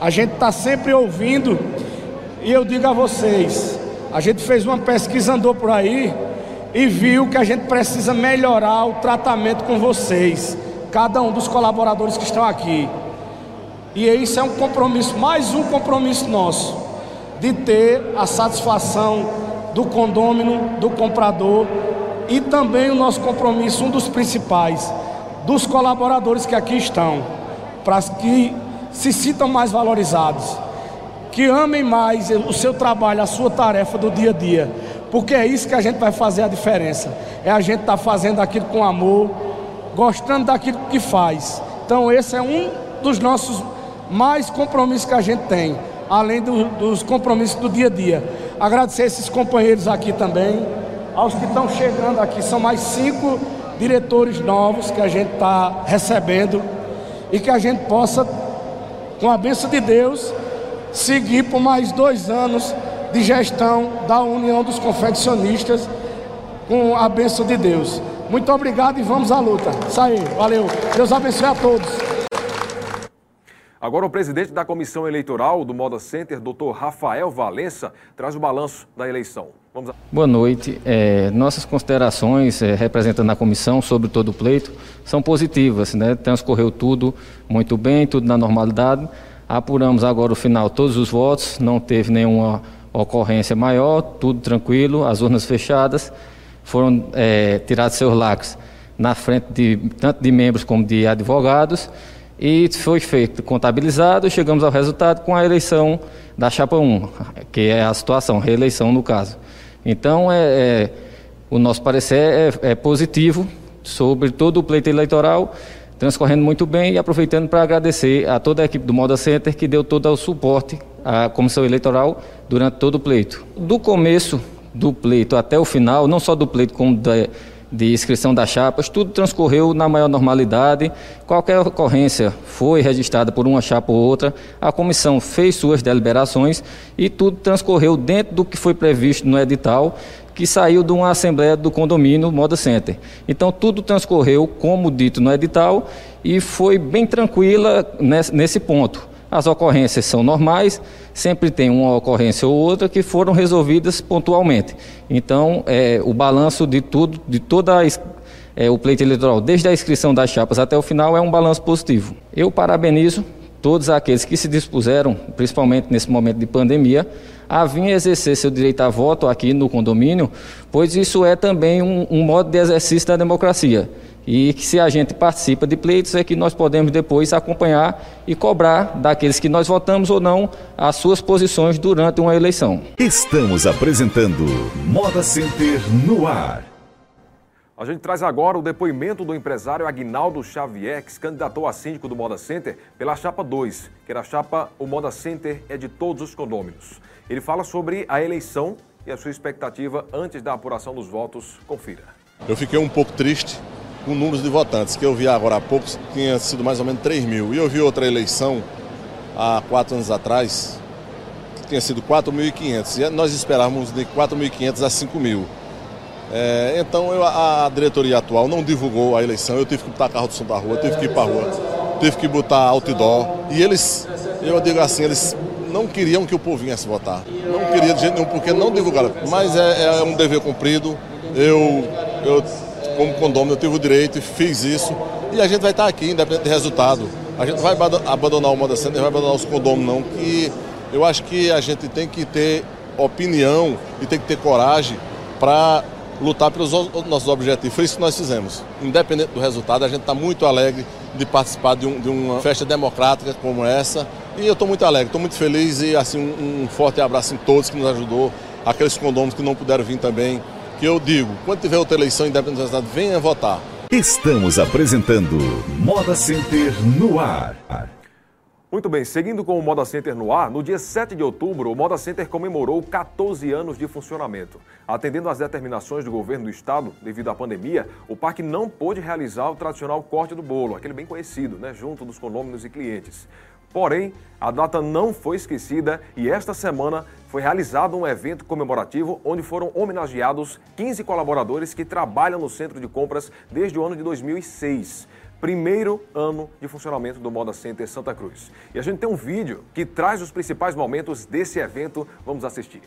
A gente está sempre ouvindo e eu digo a vocês, a gente fez uma pesquisa, andou por aí e viu que a gente precisa melhorar o tratamento com vocês, cada um dos colaboradores que estão aqui. E isso é um compromisso, mais um compromisso nosso, de ter a satisfação do condômino, do comprador e também o nosso compromisso, um dos principais, dos colaboradores que aqui estão, para que se sintam mais valorizados, que amem mais o seu trabalho, a sua tarefa do dia a dia, porque é isso que a gente vai fazer a diferença. É a gente estar tá fazendo aquilo com amor, gostando daquilo que faz. Então esse é um dos nossos mais compromissos que a gente tem, além do, dos compromissos do dia a dia. Agradecer esses companheiros aqui também, aos que estão chegando aqui, são mais cinco diretores novos que a gente está recebendo e que a gente possa, com a bênção de Deus, seguir por mais dois anos de gestão da União dos Confeccionistas com a bênção de Deus. Muito obrigado e vamos à luta. Isso aí, valeu. Deus abençoe a todos. Agora o presidente da comissão eleitoral do Moda Center, doutor Rafael Valença, traz o balanço da eleição. A... Boa noite. É, nossas considerações, é, representando a comissão sobre todo o pleito, são positivas. Né? Transcorreu tudo muito bem, tudo na normalidade. Apuramos agora o final todos os votos, não teve nenhuma ocorrência maior, tudo tranquilo, as urnas fechadas, foram é, tirados seus lacres na frente de tanto de membros como de advogados e foi feito contabilizado, chegamos ao resultado com a eleição da chapa 1, que é a situação, reeleição no caso. Então, é, é o nosso parecer é, é, positivo sobre todo o pleito eleitoral, transcorrendo muito bem e aproveitando para agradecer a toda a equipe do Moda Center que deu todo o suporte à comissão eleitoral durante todo o pleito. Do começo do pleito até o final, não só do pleito como da de inscrição das chapas, tudo transcorreu na maior normalidade. Qualquer ocorrência foi registrada por uma chapa ou outra, a comissão fez suas deliberações e tudo transcorreu dentro do que foi previsto no edital, que saiu de uma assembleia do condomínio Moda Center. Então tudo transcorreu como dito no edital e foi bem tranquila nesse ponto. As ocorrências são normais, sempre tem uma ocorrência ou outra que foram resolvidas pontualmente. Então, é, o balanço de tudo, de toda a, é, o pleito eleitoral, desde a inscrição das chapas até o final, é um balanço positivo. Eu parabenizo todos aqueles que se dispuseram, principalmente nesse momento de pandemia, a vir exercer seu direito a voto aqui no condomínio, pois isso é também um, um modo de exercício da democracia e que se a gente participa de pleitos é que nós podemos depois acompanhar e cobrar daqueles que nós votamos ou não as suas posições durante uma eleição. Estamos apresentando Moda Center no ar. A gente traz agora o depoimento do empresário Agnaldo Xavier, que se candidatou a síndico do Moda Center pela chapa 2, que era a chapa O Moda Center é de todos os condôminos. Ele fala sobre a eleição e a sua expectativa antes da apuração dos votos. Confira. Eu fiquei um pouco triste com números de votantes, que eu vi agora há pouco, tinha sido mais ou menos 3 mil. E eu vi outra eleição há quatro anos atrás, que tinha sido 4.500. E nós esperávamos de 4.500 a 5 mil. É, então eu, a, diretoria atual não divulgou a eleição, eu tive que botar carro do som da rua, tive que ir para a rua, tive que botar outdoor. E eles, eu digo assim, eles não queriam que o povo viesse votar. Não queria de jeito nenhum, porque não divulgaram. Mas é, é um dever cumprido. Eu, eu, como condômino, eu tive o direito e fiz isso. E a gente vai estar aqui, independente do resultado. A gente vai abandonar o Moda Center, vai abandonar os condôminos, não. Que eu acho que a gente tem que ter opinião e tem que ter coragem para lutar pelos nossos objetivos. Foi isso que nós fizemos. Independente do resultado, a gente está muito alegre de participar de, um, de, uma festa democrática como essa. E eu estou muito alegre, estou muito feliz e assim um, um, forte abraço em todos que nos ajudou, aqueles condôminos que não puderam vir também. Que eu digo, quando tiver outra eleição, independente do resultado, venha votar. Estamos apresentando Moda Center no ar. Muito bem, seguindo com o Moda Center no ar, no dia 7 de outubro, o Moda Center comemorou 14 anos de funcionamento. Atendendo às determinações do governo do estado, devido à pandemia, o parque não pôde realizar o tradicional corte do bolo, aquele bem conhecido, né, junto dos condôminos e clientes. Porém, a data não foi esquecida e esta semana foi realizado um evento comemorativo onde foram homenageados 15 colaboradores que trabalham no centro de compras desde o ano de 2006 primeiro ano de funcionamento do Moda Center Santa Cruz. E a gente tem um vídeo que traz os principais momentos desse evento. Vamos assistir.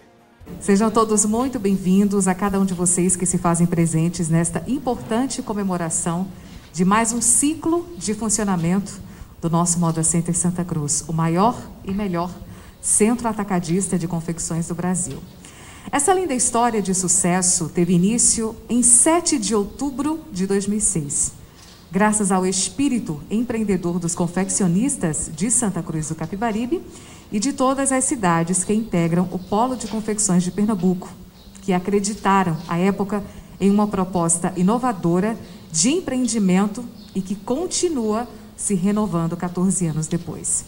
Sejam todos muito bem-vindos a cada um de vocês que se fazem presentes nesta importante comemoração de mais um ciclo de funcionamento do nosso Moda Center Santa Cruz, o maior e melhor centro atacadista de confecções do Brasil. Essa linda história de sucesso teve início em 7 de outubro de 2006 graças ao espírito empreendedor dos confeccionistas de Santa Cruz do Capibaribe e de todas as cidades que integram o Polo de Confecções de Pernambuco, que acreditaram, à época, em uma proposta inovadora de empreendimento e que continua se renovando 14 anos depois.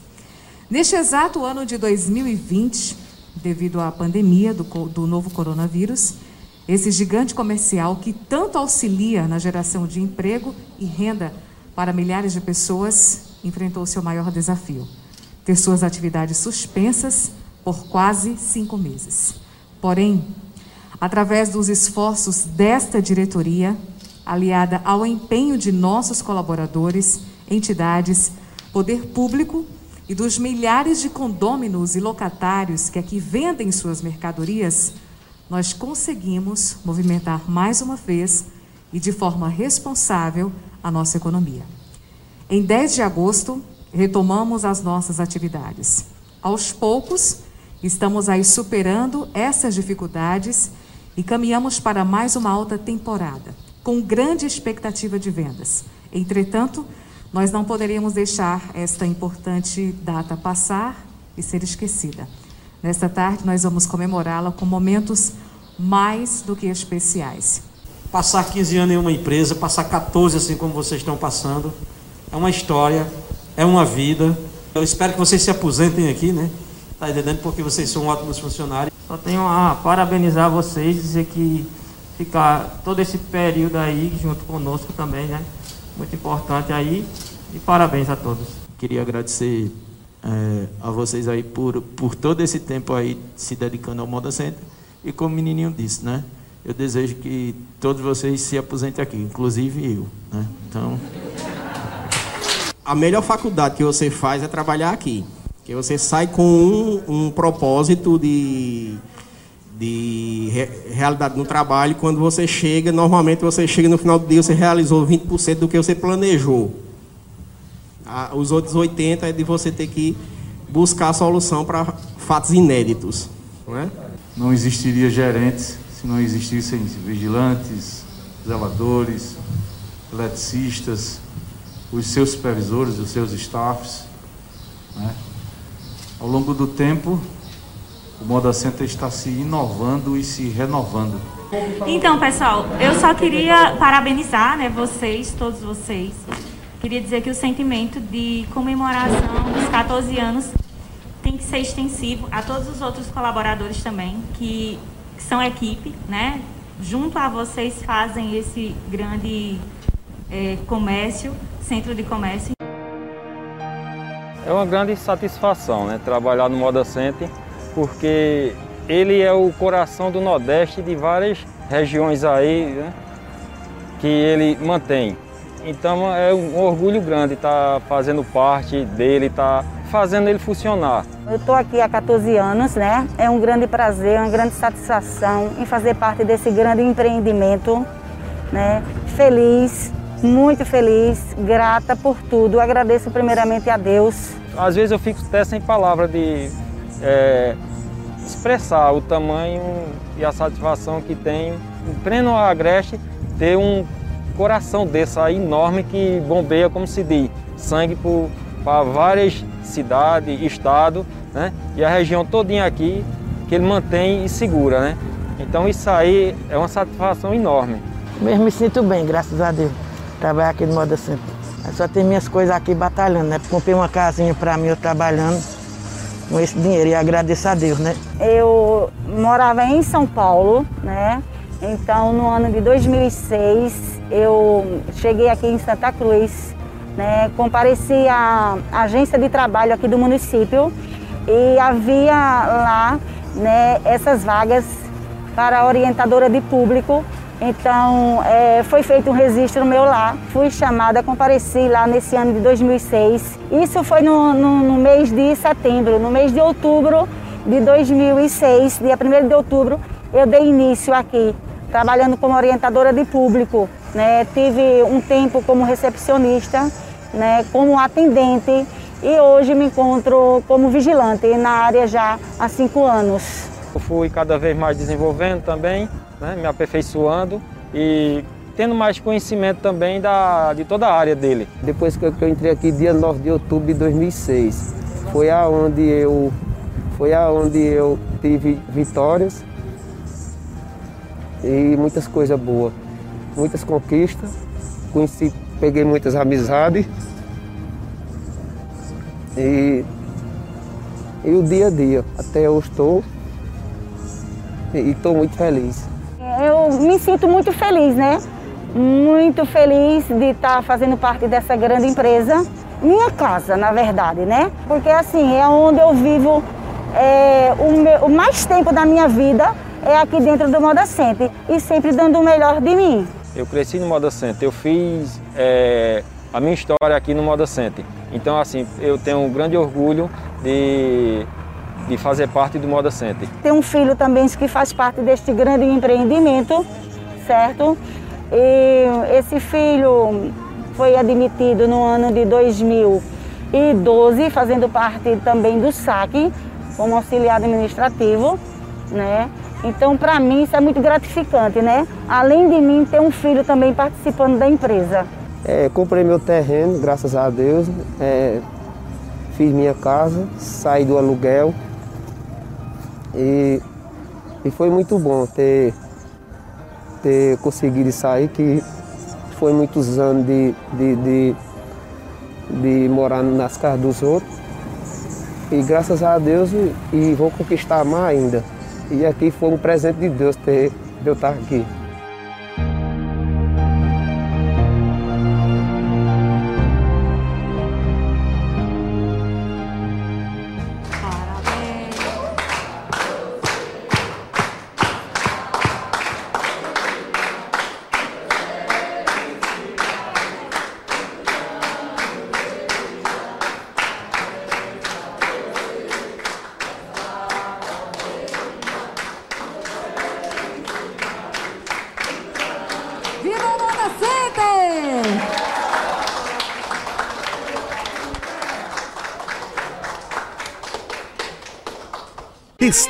Neste exato ano de 2020, devido à pandemia do, do novo coronavírus, esse gigante comercial que tanto auxilia na geração de emprego e renda para milhares de pessoas enfrentou seu maior desafio: ter suas atividades suspensas por quase cinco meses. Porém, através dos esforços desta diretoria, aliada ao empenho de nossos colaboradores, entidades, poder público e dos milhares de condôminos e locatários que aqui vendem suas mercadorias, nós conseguimos movimentar mais uma vez e de forma responsável a nossa economia. Em 10 de agosto, retomamos as nossas atividades. Aos poucos, estamos aí superando essas dificuldades e caminhamos para mais uma alta temporada, com grande expectativa de vendas. Entretanto, nós não poderíamos deixar esta importante data passar e ser esquecida. Nesta tarde, nós vamos comemorá-la com momentos mais do que especiais. Passar 15 anos em uma empresa, passar 14 assim como vocês estão passando, é uma história, é uma vida. Eu espero que vocês se aposentem aqui, né? Tá entendendo? Porque vocês são ótimos funcionários. Só tenho a parabenizar vocês, dizer que ficar todo esse período aí junto conosco também, né? Muito importante aí. E parabéns a todos. Queria agradecer é, a vocês aí por, por todo esse tempo aí se dedicando ao Moda Center. E como o menininho disse, né? Eu desejo que todos vocês se aposentem aqui, inclusive eu, né? Então... A melhor faculdade que você faz é trabalhar aqui. Que você sai com um, um propósito de, de re, realidade no trabalho. Quando você chega, normalmente você chega no final do dia, você realizou 20% do que você planejou os outros 80 é de você ter que buscar a solução para fatos inéditos. Não, é? não existiria gerentes se não existissem vigilantes, zeladores, eletricistas, os seus supervisores, os seus staffs. Né? Ao longo do tempo, o Moda Center está se inovando e se renovando. Então, pessoal, eu só queria parabenizar né, vocês, todos vocês. Queria dizer que o sentimento de comemoração dos 14 anos tem que ser extensivo a todos os outros colaboradores também, que, que são equipe, né? Junto a vocês fazem esse grande é, comércio, centro de comércio. É uma grande satisfação né, trabalhar no Moda Center, porque ele é o coração do Nordeste de várias regiões aí né, que ele mantém. Então é um orgulho grande estar tá fazendo parte dele, estar tá fazendo ele funcionar. Eu estou aqui há 14 anos, né? É um grande prazer, uma grande satisfação em fazer parte desse grande empreendimento, né? Feliz, muito feliz, grata por tudo. Agradeço primeiramente a Deus. Às vezes eu fico até sem palavra de é, expressar o tamanho e a satisfação que tenho em pleno agreste ter um coração desse aí enorme que bombeia, como se diz, sangue para várias cidades, estado, né? E a região todinha aqui que ele mantém e segura, né? Então isso aí é uma satisfação enorme. Eu me sinto bem, graças a Deus, trabalhar aqui no Moda Center. Eu só tenho minhas coisas aqui batalhando, né? Comprei uma casinha para mim, eu trabalhando com esse dinheiro e agradeço a Deus, né? Eu morava em São Paulo, né? Então, no ano de 2006, eu cheguei aqui em Santa Cruz, né? Compareci à agência de trabalho aqui do município e havia lá, né, essas vagas para orientadora de público então, é, foi feito um registro meu lá, fui chamada, compareci lá nesse ano de 2006. Isso foi no, no, no mês de setembro. No mês de outubro de 2006, dia 1 de outubro, eu dei início aqui, trabalhando como orientadora de público. Né? Tive um tempo como recepcionista, né? como atendente e hoje me encontro como vigilante na área já há cinco anos. Eu fui cada vez mais desenvolvendo também né, me aperfeiçoando e tendo mais conhecimento também da, de toda a área dele. Depois que eu entrei aqui, dia 9 de outubro de 2006, foi aonde eu, foi aonde eu tive vitórias e muitas coisas boas, muitas conquistas, conheci, peguei muitas amizades e, e o dia a dia, até eu estou e estou muito feliz eu me sinto muito feliz, né? Muito feliz de estar fazendo parte dessa grande empresa. Minha casa, na verdade, né? Porque assim, é onde eu vivo é, o, meu, o mais tempo da minha vida é aqui dentro do Moda Center e sempre dando o melhor de mim. Eu cresci no Moda Center, eu fiz é, a minha história aqui no Moda Center. Então, assim, eu tenho um grande orgulho de de fazer parte do Moda Center. Tem um filho também que faz parte deste grande empreendimento, certo? E esse filho foi admitido no ano de 2012, fazendo parte também do SAC, como auxiliar administrativo, né? Então, para mim, isso é muito gratificante, né? Além de mim, ter um filho também participando da empresa. É, comprei meu terreno, graças a Deus. É, fiz minha casa, saí do aluguel, e, e foi muito bom ter, ter conseguido sair, que foi muitos anos de, de, de, de morar nas casas dos outros. E graças a Deus e, vou conquistar mais ainda. E aqui foi um presente de Deus ter, de eu estar aqui.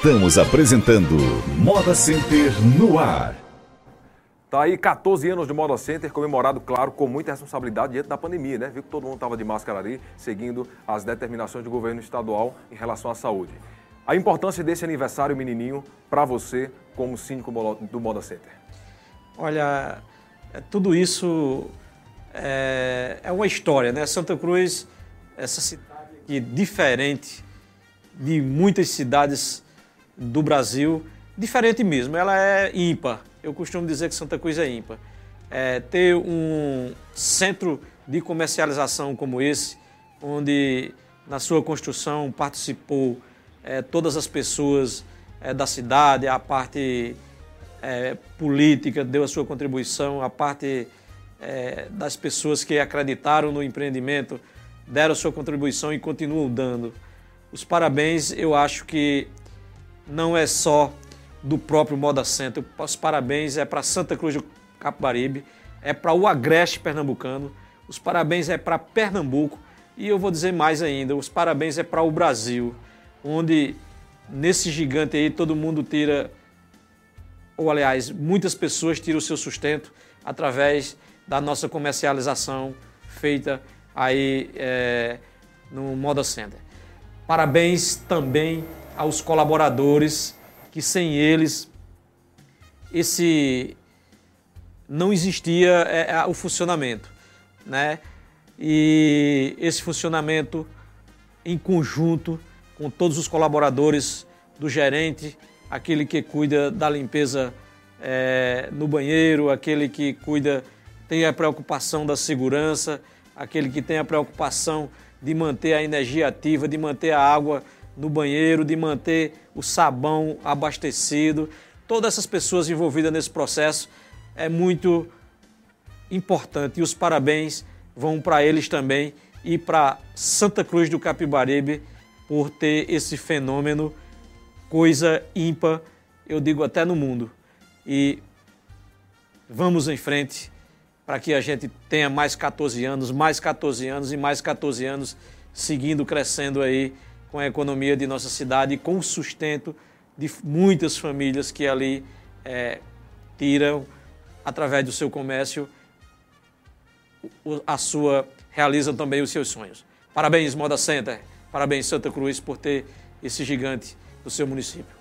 Estamos apresentando Moda Center no ar. Tá aí 14 anos de Moda Center, comemorado, claro, com muita responsabilidade diante da pandemia, né? Viu que todo mundo estava de máscara ali, seguindo as determinações do governo estadual em relação à saúde. A importância desse aniversário menininho para você como síndico do Moda Center. Olha, é, tudo isso é, é, uma história, né? Santa Cruz, essa cidade aqui diferente de muitas cidades do Brasil, diferente mesmo, ela é ímpar eu costumo dizer que Santa Cruz é ímpar. É, ter um centro de comercialização como esse, onde na sua construção participou é, todas as pessoas é, da cidade, a parte é, política deu a sua contribuição, a parte é, das pessoas que acreditaram no empreendimento deram a sua contribuição e continuam dando. Os parabéns, eu acho que não é só do próprio Moda Center. Os parabéns é para Santa Cruz do Capibaribe, é para o Agreste Pernambucano, os parabéns é para Pernambuco e eu vou dizer mais ainda, os parabéns é para o Brasil, onde nesse gigante aí todo mundo tira, ou aliás, muitas pessoas tiram o seu sustento através da nossa comercialização feita aí é, no Moda Center. Parabéns também aos colaboradores que sem eles esse não existia é, é, o funcionamento, né? E esse funcionamento em conjunto com todos os colaboradores do gerente, aquele que cuida da limpeza é, no banheiro, aquele que cuida tem a preocupação da segurança, aquele que tem a preocupação de manter a energia ativa, de manter a água no banheiro, de manter o sabão abastecido. Todas essas pessoas envolvidas nesse processo é muito importante e os parabéns vão para eles também e para Santa Cruz do Capibaribe por ter esse fenômeno, coisa ímpar, eu digo até no mundo. E vamos em frente para que a gente tenha mais 14 anos, mais 14 anos e mais 14 anos seguindo crescendo aí com a economia de nossa cidade e com o sustento de muitas famílias que ali é, tiram, através do seu comércio, a sua realizam também os seus sonhos. Parabéns, Moda Center. Parabéns, Santa Cruz, por ter esse gigante do seu município.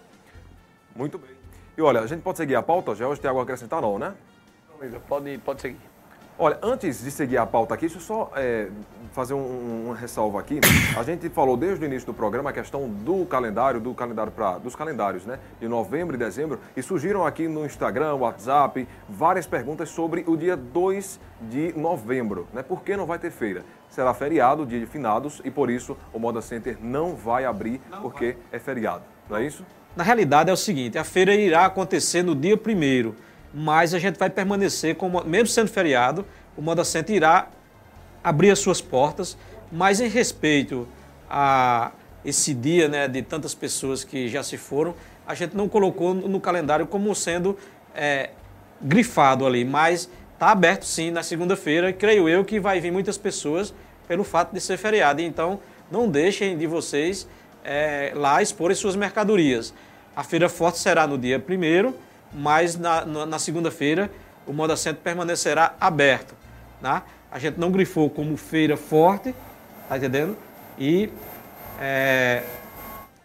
Muito bem. E olha, a gente pode seguir a pauta já? Hoje tem algo a acrescentar, não, né? Pode, pode seguir. Olha, antes de seguir a pauta aqui, deixa eu só é, fazer um, uma ressalva aqui. A gente falou desde o início do programa a questão do calendário, do calendário para dos calendários, né? De novembro e dezembro. E surgiram aqui no Instagram, WhatsApp, várias perguntas sobre o dia 2 de novembro, né? Por que não vai ter feira? Será feriado, dia de finados, e por isso o Moda Center não vai abrir, não porque vai. é feriado. Não é isso? Na realidade é o seguinte, a feira irá acontecer no dia primeiro mas a gente vai permanecer, como, mesmo sendo feriado, o Moda Center irá abrir as suas portas, mas em respeito a esse dia né, de tantas pessoas que já se foram, a gente não colocou no calendário como sendo é, grifado ali, mas está aberto sim na segunda-feira, creio eu que vai vir muitas pessoas pelo fato de ser feriado. Então, não deixem de vocês é, lá expor as suas mercadorias. A Feira Forte será no dia primeiro mas na, na, segunda-feira o Moda Center permanecerá aberto. Né? A gente não grifou como feira forte, tá entendendo? E, é,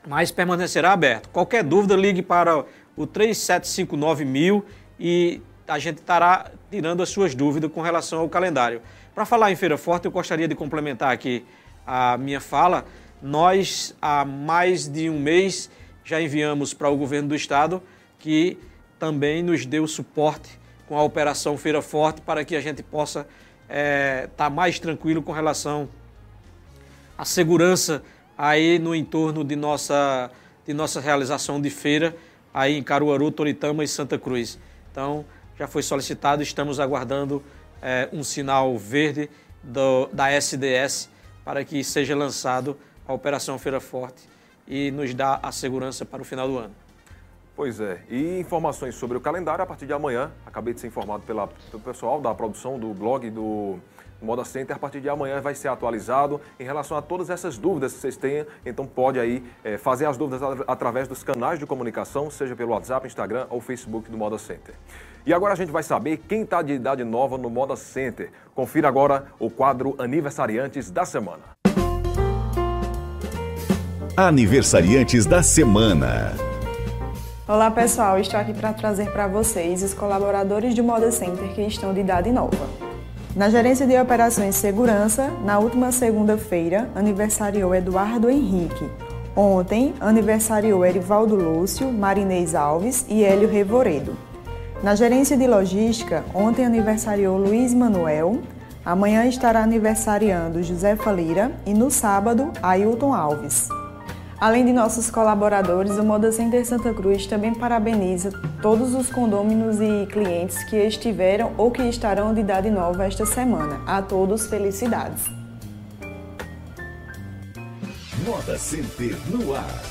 mas permanecerá aberto. Qualquer dúvida, ligue para o 3759 mil e a gente estará tirando as suas dúvidas com relação ao calendário. Para falar em Feira Forte, eu gostaria de complementar aqui a minha fala. Nós, há mais de um mês, já enviamos para o governo do estado que também nos deu suporte com a Operação Feira Forte para que a gente possa estar é, tá mais tranquilo com relação à segurança aí no entorno de nossa, de nossa realização de feira aí em Caruaru, Toritama e Santa Cruz. Então, já foi solicitado, estamos aguardando é, um sinal verde do, da SDS para que seja lançado a Operação Feira Forte e nos dá a segurança para o final do ano. Pois é. E informações sobre o calendário a partir de amanhã. Acabei de ser informado pela, pelo pessoal da produção do blog do Moda Center, a partir de amanhã, vai ser atualizado em relação a todas essas dúvidas que vocês tenham. Então, pode aí é, fazer as dúvidas através dos canais de comunicação, seja pelo WhatsApp, Instagram ou Facebook do Moda Center. E agora a gente vai saber quem está de idade nova no Moda Center. Confira agora o quadro Aniversariantes da Semana. Aniversariantes da Semana. Olá pessoal, estou aqui para trazer para vocês os colaboradores do Moda Center que estão de idade nova. Na gerência de operações segurança, na última segunda-feira, aniversariou Eduardo Henrique. Ontem, aniversariou Erivaldo Lúcio, Marinês Alves e Hélio Revoredo. Na gerência de logística, ontem aniversariou Luiz Manuel, amanhã estará aniversariando José Lira e no sábado, Ailton Alves. Além de nossos colaboradores, o Moda Center Santa Cruz também parabeniza todos os condôminos e clientes que estiveram ou que estarão de idade nova esta semana. A todos, felicidades! Moda Center no ar.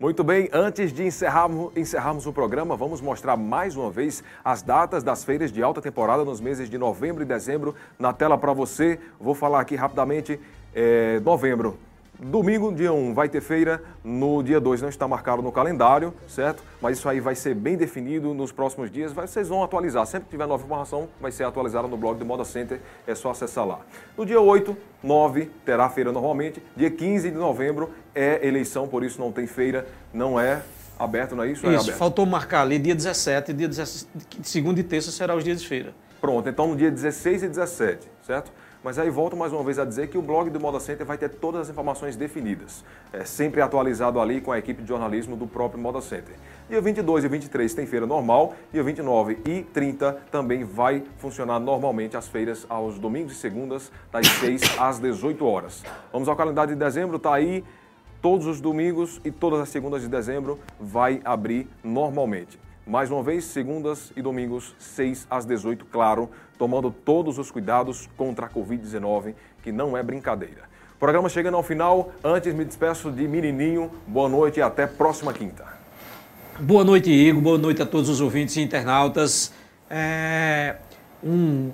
Muito bem, antes de encerrarmos, encerrarmos, o programa, vamos mostrar mais uma vez as datas das feiras de alta temporada nos meses de novembro e dezembro na tela para você. Vou falar aqui rapidamente. É, novembro, Domingo, dia 1, vai ter feira. No dia 2 não está marcado no calendário, certo? Mas isso aí vai ser bem definido nos próximos dias. Vocês vão atualizar. Sempre que tiver nova informação, vai ser atualizada no blog do Moda Center. É só acessar lá. No dia 8, 9, terá feira normalmente. Dia 15 de novembro é eleição, por isso não tem feira. Não é aberto, não é isso? Isso, é faltou marcar ali dia 17, dia 17, segunda e terça será os dias de feira. Pronto, então no dia 16 e 17, certo? Mas aí volto mais uma vez a dizer que o blog do Moda Center vai ter todas as informações definidas, é sempre atualizado ali com a equipe de jornalismo do próprio Moda Center. Dia 22 e 23 tem feira normal, dia 29 e 30 também vai funcionar normalmente as feiras aos domingos e segundas, das 6 às 18 horas. Vamos ao calendário de dezembro, tá aí todos os domingos e todas as segundas de dezembro vai abrir normalmente. Mais uma vez, segundas e domingos, 6 às 18, claro, tomando todos os cuidados contra a Covid-19, que não é brincadeira. programa chegando ao final, antes me despeço de menininho, boa noite e até próxima quinta. Boa noite, Igor, boa noite a todos os ouvintes e internautas. É um,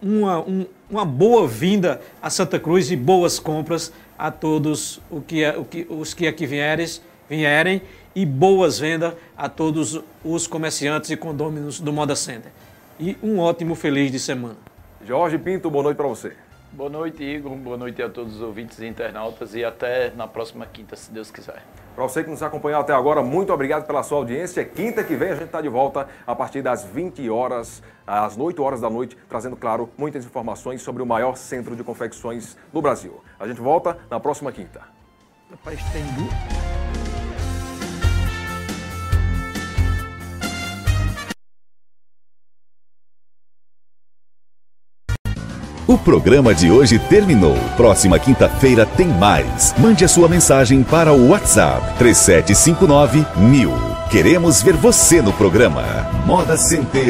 uma, um, uma boa vinda a Santa Cruz e boas compras a todos o que, o que, os que aqui vieres, vierem e boas vendas a todos os comerciantes e condôminos do Moda Center. E um ótimo feliz de semana. Jorge Pinto, boa noite para você. Boa noite, Igor. Boa noite a todos os ouvintes e internautas e até na próxima quinta, se Deus quiser. Para você que nos acompanhou até agora, muito obrigado pela sua audiência. Quinta que vem a gente está de volta a partir das 20 horas, às 8 horas da noite, trazendo, claro, muitas informações sobre o maior centro de confecções do Brasil. A gente volta na próxima quinta. Rapaz, tem O programa de hoje terminou. Próxima quinta-feira tem mais. Mande a sua mensagem para o WhatsApp 3759 mil. Queremos ver você no programa. Moda Center.